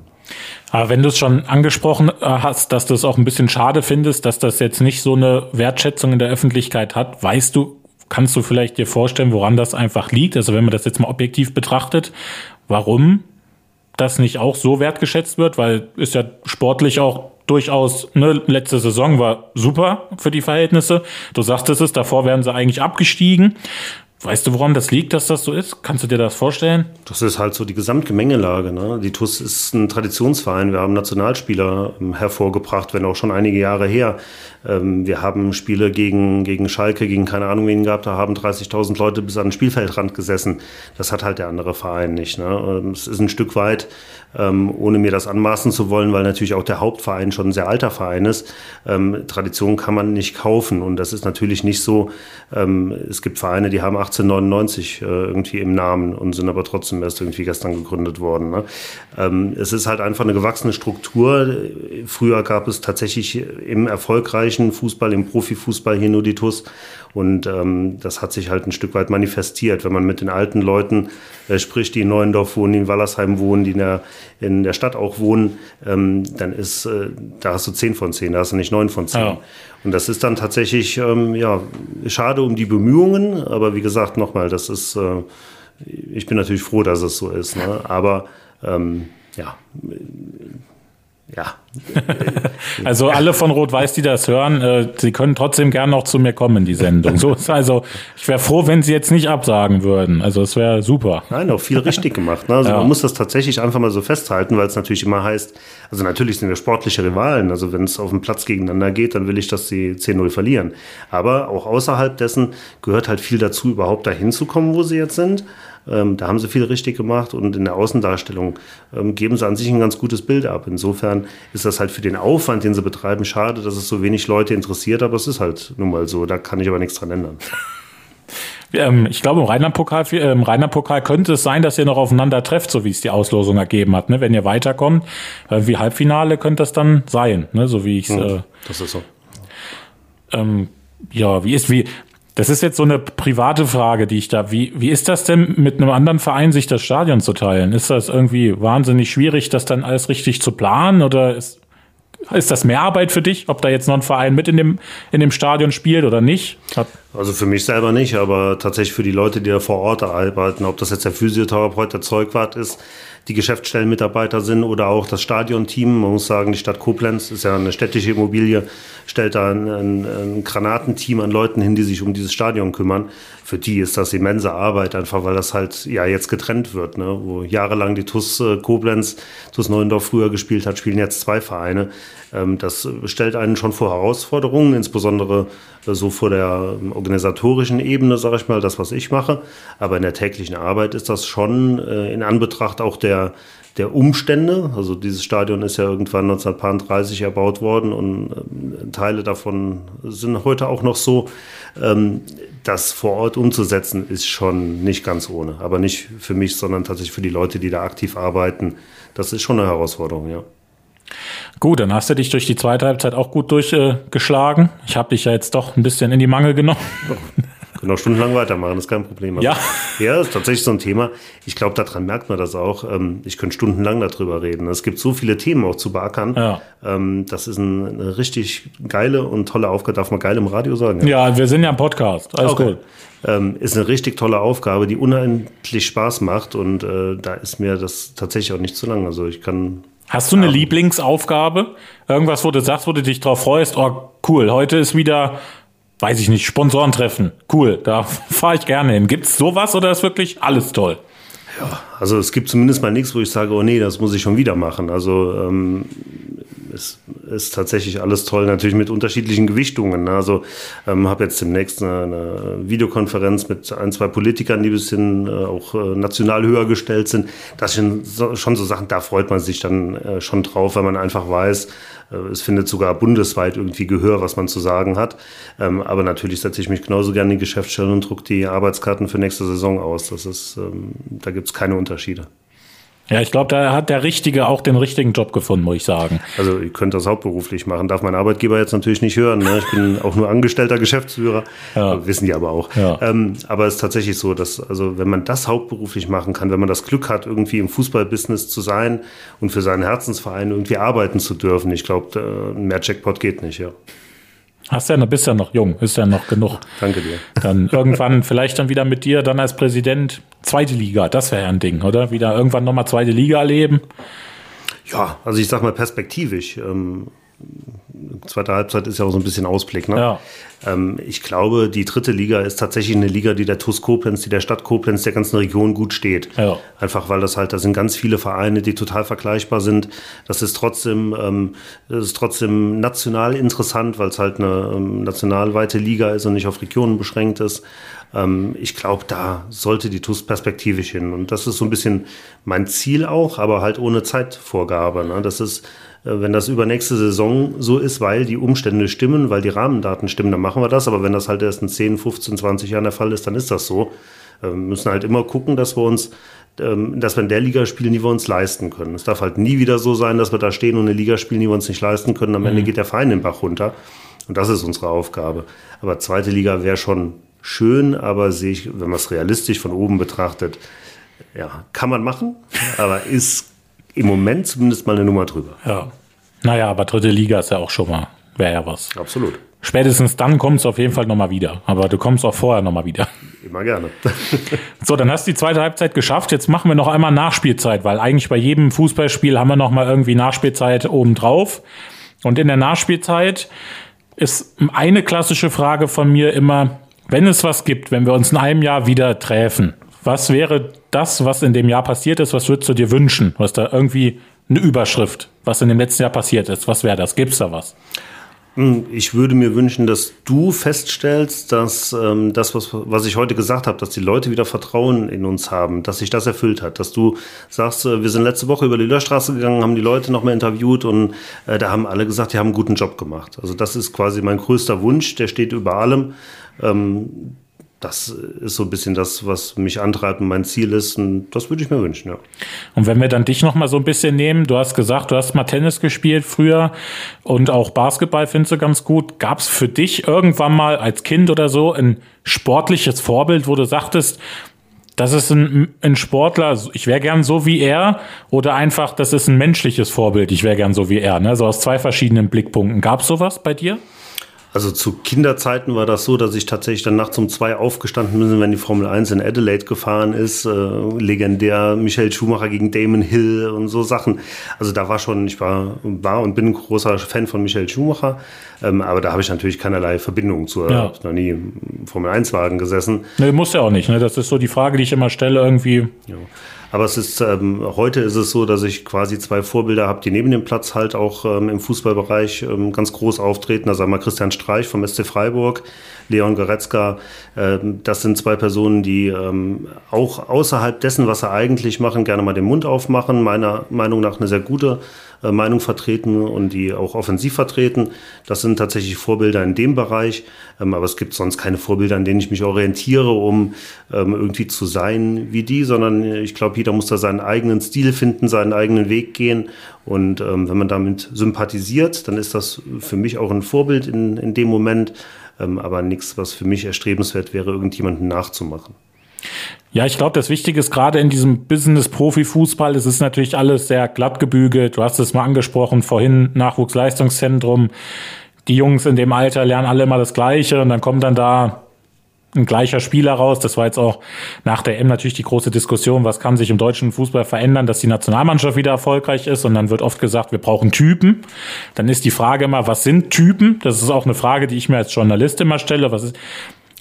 Aber wenn du es schon angesprochen äh, hast, dass du es auch ein bisschen schade findest, dass das jetzt nicht so eine Wertschätzung in der Öffentlichkeit hat, weißt du, kannst du vielleicht dir vorstellen, woran das einfach liegt? Also wenn man das jetzt mal objektiv betrachtet, warum das nicht auch so wertgeschätzt wird, weil ist ja sportlich auch durchaus, ne, letzte Saison war super für die Verhältnisse. Du sagtest es, davor wären sie eigentlich abgestiegen. Weißt du, woran das liegt, dass das so ist? Kannst du dir das vorstellen? Das ist halt so die Gesamtgemengelage. Ne? Die TUS ist ein Traditionsverein. Wir haben Nationalspieler ähm, hervorgebracht, wenn auch schon einige Jahre her. Ähm, wir haben Spiele gegen, gegen Schalke, gegen keine Ahnung wen gehabt. Da haben 30.000 Leute bis an den Spielfeldrand gesessen. Das hat halt der andere Verein nicht. Ne? Ähm, es ist ein Stück weit ohne mir das anmaßen zu wollen, weil natürlich auch der Hauptverein schon ein sehr alter Verein ist. Tradition kann man nicht kaufen und das ist natürlich nicht so. Es gibt Vereine, die haben 1899 äh, irgendwie im Namen und sind aber trotzdem erst irgendwie gestern gegründet worden. Ne? Ähm, es ist halt einfach eine gewachsene Struktur. Früher gab es tatsächlich im erfolgreichen Fußball, im Profifußball hier nur die TUS und ähm, das hat sich halt ein Stück weit manifestiert. Wenn man mit den alten Leuten äh, spricht, die in Neuendorf wohnen, die in Wallersheim wohnen, die in der, in der Stadt auch wohnen, ähm, dann ist, äh, da hast du zehn von zehn, da hast du nicht neun von zehn. Ja. Und das ist dann tatsächlich, ähm, ja, schade um die Bemühungen, aber wie gesagt, nochmal, das ist, äh, ich bin natürlich froh, dass es so ist. Ne? Aber ähm, ja, ja. also alle von Rot-Weiß, die das hören, äh, sie können trotzdem gern noch zu mir kommen in die Sendung. So ist also, ich wäre froh, wenn sie jetzt nicht absagen würden. Also es wäre super. Nein, auch viel richtig gemacht. Ne? Also ja. man muss das tatsächlich einfach mal so festhalten, weil es natürlich immer heißt, also natürlich sind wir sportliche Rivalen. Also wenn es auf dem Platz gegeneinander geht, dann will ich, dass sie 10-0 verlieren. Aber auch außerhalb dessen gehört halt viel dazu, überhaupt dahin zu kommen, wo sie jetzt sind. Ähm, da haben sie viel richtig gemacht und in der Außendarstellung ähm, geben sie an sich ein ganz gutes Bild ab. Insofern ist das halt für den Aufwand, den sie betreiben, schade, dass es so wenig Leute interessiert, aber es ist halt nun mal so. Da kann ich aber nichts dran ändern. Ähm, ich glaube, im Rheinland-Pokal, äh, im Rheinland-Pokal könnte es sein, dass ihr noch aufeinander trefft, so wie es die Auslosung ergeben hat. Ne? Wenn ihr weiterkommt, äh, wie Halbfinale könnte das dann sein, ne? so wie ich es. Äh, das ist so. Ähm, ja, wie ist, wie, das ist jetzt so eine private Frage, die ich da. Wie, wie ist das denn mit einem anderen Verein, sich das Stadion zu teilen? Ist das irgendwie wahnsinnig schwierig, das dann alles richtig zu planen? Oder ist, ist das mehr Arbeit für dich, ob da jetzt noch ein Verein mit in dem, in dem Stadion spielt oder nicht? Hat Also für mich selber nicht, aber tatsächlich für die Leute, die da vor Ort arbeiten, ob das jetzt der Physiotherapeut, der Zeugwart ist, die Geschäftsstellenmitarbeiter sind oder auch das Stadionteam. Man muss sagen, die Stadt Koblenz ist ja eine städtische Immobilie, stellt da ein, ein, ein Granatenteam an Leuten hin, die sich um dieses Stadion kümmern. Für die ist das immense Arbeit, einfach weil das halt ja jetzt getrennt wird. Ne? Wo jahrelang die TUS äh, Koblenz, TUS Neuendorf früher gespielt hat, spielen jetzt zwei Vereine. Ähm, das stellt einen schon vor Herausforderungen, insbesondere äh, so vor der ähm, organisatorischen Ebene, sage ich mal, das, was ich mache. Aber in der täglichen Arbeit ist das schon äh, in Anbetracht auch der der Umstände. Also dieses Stadion ist ja irgendwann 1930 erbaut worden und ähm, Teile davon sind heute auch noch so. Ähm, das vor Ort umzusetzen ist schon nicht ganz ohne. Aber nicht für mich, sondern tatsächlich für die Leute, die da aktiv arbeiten. Das ist schon eine Herausforderung, ja. Gut, dann hast du dich durch die zweite Halbzeit auch gut durchgeschlagen. ich habe dich ja jetzt doch ein bisschen in die Mangel genommen. Können auch stundenlang weitermachen, ist kein Problem. Ja. Ja, ist tatsächlich so ein Thema. Ich glaube, daran merkt man das auch. Ähm, ich könnte stundenlang darüber reden. Es gibt so viele Themen auch zu beackern. Ja. Ähm, das ist eine richtig geile und tolle Aufgabe. Darf man geil im Radio sagen? Ja, wir sind ja im Podcast. Alles okay. gut. Ähm, ist eine richtig tolle Aufgabe, die unendlich Spaß macht. Und äh, da ist mir das tatsächlich auch nicht zu lang. Also ich kann Hast du eine Lieblingsaufgabe? Irgendwas, wo du sagst, wo du dich drauf freust? Oh, cool, heute ist wieder weiß ich nicht, Sponsoren treffen. Cool, da fahre ich gerne hin. Gibt's sowas oder ist wirklich alles toll? Ja, also es gibt zumindest mal nichts, wo ich sage, oh nee, das muss ich schon wieder machen. Also ähm, es ist tatsächlich alles toll, natürlich mit unterschiedlichen Gewichtungen. Ne? Also ähm, habe jetzt demnächst eine, eine, Videokonferenz mit ein, zwei Politikern, die ein bisschen äh, auch äh, national höher gestellt sind. Das sind so, schon so Sachen, da freut man sich dann äh, schon drauf, weil man einfach weiß, äh, es findet sogar bundesweit irgendwie Gehör, was man zu sagen hat. Ähm, aber natürlich setze ich mich genauso gerne in die Geschäftsstelle und drucke die Arbeitskarten für nächste Saison aus. Das ist, ähm, da gibt es keine Unterschiede. Ja, ich glaube, da hat der Richtige auch den richtigen Job gefunden, muss ich sagen. Also ich könnte das hauptberuflich machen, darf mein Arbeitgeber jetzt natürlich nicht hören. Ne? Ich bin auch nur angestellter Geschäftsführer, ja. wissen die aber auch. Ja. Ähm, aber es ist tatsächlich so, dass also wenn man das hauptberuflich machen kann, wenn man das Glück hat, irgendwie im Fußballbusiness zu sein und für seinen Herzensverein irgendwie arbeiten zu dürfen, ich glaube, mehr Jackpot geht nicht, ja. Hast ja noch, bist ja noch jung, ist ja noch genug. Danke dir. Dann irgendwann vielleicht dann wieder mit dir, dann als Präsident, zweite Liga, das wäre ja ein Ding, oder? Wieder irgendwann nochmal zweite Liga erleben. Ja, also ich sag mal perspektivisch. Ähm, zweite Halbzeit ist ja auch so ein bisschen Ausblick. Ne? Ja. Ähm, ich glaube, die dritte Liga ist tatsächlich eine Liga, die der TuS Koblenz, die der Stadt Koblenz, der ganzen Region gut steht. Ja. Einfach weil das halt, da sind ganz viele Vereine, die total vergleichbar sind. Das ist trotzdem, ähm, das ist trotzdem national interessant, weil es halt eine ähm, nationalweite Liga ist und nicht auf Regionen beschränkt ist. Ähm, ich glaube, da sollte die TuS perspektivisch hin. Und das ist so ein bisschen mein Ziel auch, aber halt ohne Zeitvorgabe. Ne? Das ist wenn das übernächste Saison so ist, weil die Umstände stimmen, weil die Rahmendaten stimmen, dann machen wir das. Aber wenn das halt erst in 10, 15, 20 Jahren der Fall ist, dann ist das so. Wir müssen halt immer gucken, dass wir uns, ähm, dass wir in der Liga spielen, die wir uns leisten können. Es darf halt nie wieder so sein, dass wir da stehen und eine Liga spielen, die wir uns nicht leisten können. Am Ende mhm. geht der Verein den Bach runter. Und das ist unsere Aufgabe. Aber zweite Liga wäre schon schön, aber sehe ich, wenn man es realistisch von oben betrachtet, ja, kann man machen, aber ist im Moment zumindest mal eine Nummer drüber. Ja. Naja, aber dritte Liga ist ja auch schon mal, wäre ja was. Absolut. Spätestens dann kommst du auf jeden Fall nochmal wieder. Aber du kommst auch vorher nochmal wieder. Immer gerne. so, dann hast du die zweite Halbzeit geschafft. Jetzt machen wir noch einmal Nachspielzeit, weil eigentlich bei jedem Fußballspiel haben wir nochmal irgendwie Nachspielzeit obendrauf. Und in der Nachspielzeit ist eine klassische Frage von mir immer, wenn es was gibt, wenn wir uns in einem Jahr wieder treffen, was wäre das, was in dem Jahr passiert ist, was würdest du dir wünschen? Was da irgendwie eine Überschrift, was in dem letzten Jahr passiert ist? Was wäre das? Gibt es da was? Hm, ich würde mir wünschen, dass du feststellst, dass ähm, das, was, was ich heute gesagt habe, dass die Leute wieder Vertrauen in uns haben, dass sich das erfüllt hat. Dass du sagst, äh, wir sind letzte Woche über die Löhrstraße gegangen, haben die Leute noch mal interviewt und äh, da haben alle gesagt, die haben einen guten Job gemacht. Also das ist quasi mein größter Wunsch, der steht über allem. Ähm, das ist so ein bisschen das, was mich antreibt und mein Ziel ist. Und das würde ich mir wünschen, ja. Und wenn wir dann dich noch mal so ein bisschen nehmen, du hast gesagt, du hast mal Tennis gespielt früher und auch Basketball findest du ganz gut. Gab es für dich irgendwann mal als Kind oder so ein sportliches Vorbild, wo du sagtest, das ist ein, ein Sportler, ich wäre gern so wie er, oder einfach, das ist ein menschliches Vorbild, ich wäre gern so wie er, ne? So aus zwei verschiedenen Blickpunkten. Gab es sowas bei dir? Also zu Kinderzeiten war das so, dass ich tatsächlich dann nachts um zwei aufgestanden bin, wenn die Formel 1 in Adelaide gefahren ist. Äh, legendär Michael Schumacher gegen Damon Hill und so Sachen. Also da war schon, ich war, war und bin ein großer Fan von Michael Schumacher. Ähm, aber da habe ich natürlich keinerlei Verbindung zu. Ja. Ich habe noch nie im Formel 1-Wagen gesessen. Ne, muss ja auch nicht. Ne? Das ist so die Frage, die ich immer stelle irgendwie. Ja. Aber es ist ähm, heute ist es so, dass ich quasi zwei Vorbilder habe, die neben dem Platz halt auch ähm, im Fußballbereich ähm, ganz groß auftreten. Also einmal Christian Streich vom SC Freiburg, Leon Goretzka. Ähm, das sind zwei Personen, die ähm, auch außerhalb dessen, was sie eigentlich machen, gerne mal den Mund aufmachen. Meiner Meinung nach eine sehr gute äh, Meinung vertreten und die auch offensiv vertreten. Das sind tatsächlich Vorbilder in dem Bereich. Ähm, aber es gibt sonst keine Vorbilder, an denen ich mich orientiere, um ähm, irgendwie zu sein wie die, sondern ich glaube, jeder muss da seinen eigenen Stil finden, seinen eigenen Weg gehen. Und ähm, wenn man damit sympathisiert, dann ist das für mich auch ein Vorbild in, in dem Moment. aber nichts, was für mich erstrebenswert wäre, irgendjemanden nachzumachen. Ja, ich glaube, das Wichtige ist gerade in diesem Business-Profi-Fußball, es ist natürlich alles sehr glatt gebügelt. Du hast es mal angesprochen, vorhin Nachwuchsleistungszentrum. Die Jungs in dem Alter lernen alle immer das Gleiche und dann kommt dann da ein gleicher Spieler raus. Das war jetzt auch nach der M natürlich die große Diskussion, was kann sich im deutschen Fußball verändern, dass die Nationalmannschaft wieder erfolgreich ist. Und dann wird oft gesagt, wir brauchen Typen. Dann ist die Frage immer, was sind Typen? Das ist auch eine Frage, die ich mir als Journalist immer stelle. Was ist,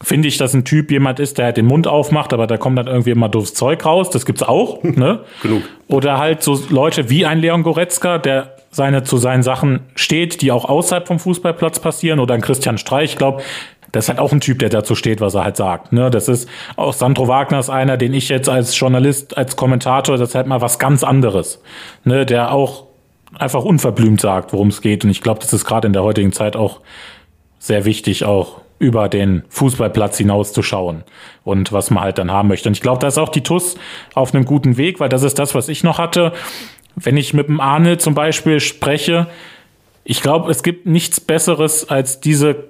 finde ich, dass ein Typ jemand ist, der halt den Mund aufmacht, aber da kommt dann irgendwie immer doofes Zeug raus. Das gibt's auch, ne? Genug. Oder halt so Leute wie ein Leon Goretzka, der seine zu seinen Sachen steht, die auch außerhalb vom Fußballplatz passieren, oder ein Christian Streich, ich glaube, das ist halt auch ein Typ, der dazu steht, was er halt sagt. Ne? Das ist auch Sandro Wagner ist einer, den ich jetzt als Journalist, als Kommentator, das ist halt mal was ganz anderes. Ne? Der auch einfach unverblümt sagt, worum es geht. Und ich glaube, das ist gerade in der heutigen Zeit auch sehr wichtig, auch über den Fußballplatz hinaus zu schauen und was man halt dann haben möchte. Und ich glaube, da ist auch die TUS auf einem guten Weg, weil das ist das, was ich noch hatte. Wenn ich mit dem Arne zum Beispiel spreche, ich glaube, es gibt nichts Besseres als diese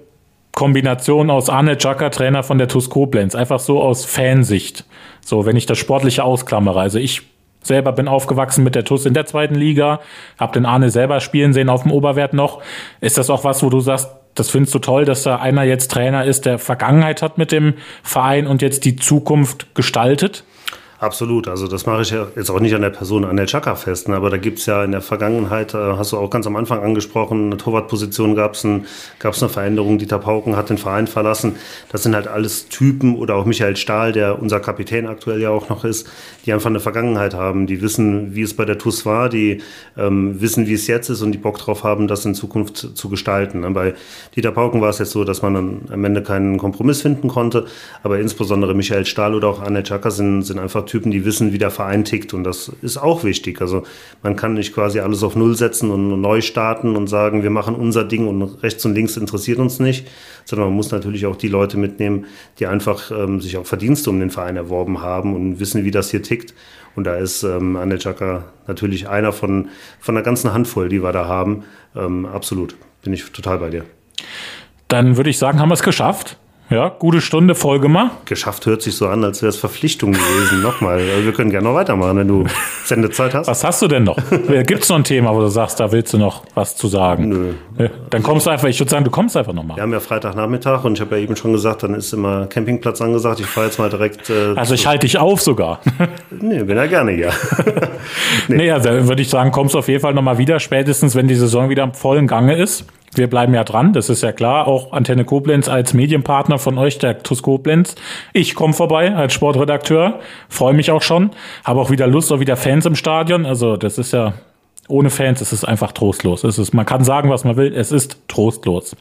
Kombination aus Arne Chaka, Trainer von der TUS Koblenz, einfach so aus Fansicht. So, wenn ich das Sportliche ausklammere. Also ich selber bin aufgewachsen mit der TUS in der zweiten Liga, habe den Arne selber spielen sehen auf dem Oberwert noch. Ist das auch was, wo du sagst, das findest du toll, dass da einer jetzt Trainer ist, der Vergangenheit hat mit dem Verein und jetzt die Zukunft gestaltet? Absolut, also das mache ich ja jetzt auch nicht an der Person an der Chaka fest, ne? aber da gibt's ja in der Vergangenheit, äh, hast du auch ganz am Anfang angesprochen, eine Torwartposition gab's ein, gab's eine Veränderung, Dieter Pauken hat den Verein verlassen. Das sind halt alles Typen oder auch Michael Stahl, der unser Kapitän aktuell ja auch noch ist, die einfach eine Vergangenheit haben, die wissen, wie es bei der TUS war, die ähm, wissen, wie es jetzt ist und die Bock drauf haben, das in Zukunft zu gestalten. Ne? Bei Dieter Pauken war es jetzt so, dass man am Ende keinen Kompromiss finden konnte, aber insbesondere Michael Stahl oder auch Anne Chaka sind, sind einfach Typen, die wissen, wie der Verein tickt. Und das ist auch wichtig. Also man kann nicht quasi alles auf Null setzen und neu starten und sagen, wir machen unser Ding und rechts und links interessiert uns nicht, sondern man muss natürlich auch die Leute mitnehmen, die einfach ähm, sich auch Verdienste um den Verein erworben haben und wissen, wie das hier tickt. Und da ist ähm, Anel Chaka natürlich einer von, von einer ganzen Handvoll, die wir da haben. Ähm, absolut. Bin ich total bei dir. Dann würde ich sagen, haben wir es geschafft. Ja, gute Stunde Folge mal. Geschafft hört sich so an, als wäre es Verpflichtung gewesen. Nochmal. Also wir können gerne noch weitermachen, wenn du Sendezeit hast. Was hast du denn noch? Gibt es noch ein Thema, wo du sagst, da willst du noch was zu sagen? Nö. Dann kommst du einfach, ich würde sagen, du kommst einfach nochmal. Wir haben ja Freitagnachmittag und ich habe ja eben schon gesagt, dann ist immer Campingplatz angesagt. Ich fahre jetzt mal direkt. Äh, also ich halte dich auf sogar. nee, bin ja gerne hier. nee. nee, also würde ich sagen, kommst du auf jeden Fall nochmal wieder, spätestens wenn die Saison wieder im vollen Gange ist. Wir bleiben ja dran, das ist ja klar. Auch Antenne Koblenz als Medienpartner von euch, der TUS Koblenz. Ich komme vorbei als Sportredakteur, freue mich auch schon. Habe auch wieder Lust auf wieder Fans im Stadion. Also das ist ja ohne Fans ist es einfach trostlos. Es ist, man kann sagen, was man will, es ist trostlos.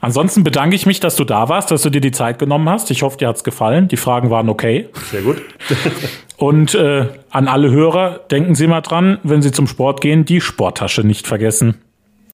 Ansonsten bedanke ich mich, dass du da warst, dass du dir die Zeit genommen hast. Ich hoffe, dir hat's gefallen. Die Fragen waren okay. Sehr gut. Und äh, an alle Hörer, denken Sie mal dran, wenn Sie zum Sport gehen, die Sporttasche nicht vergessen.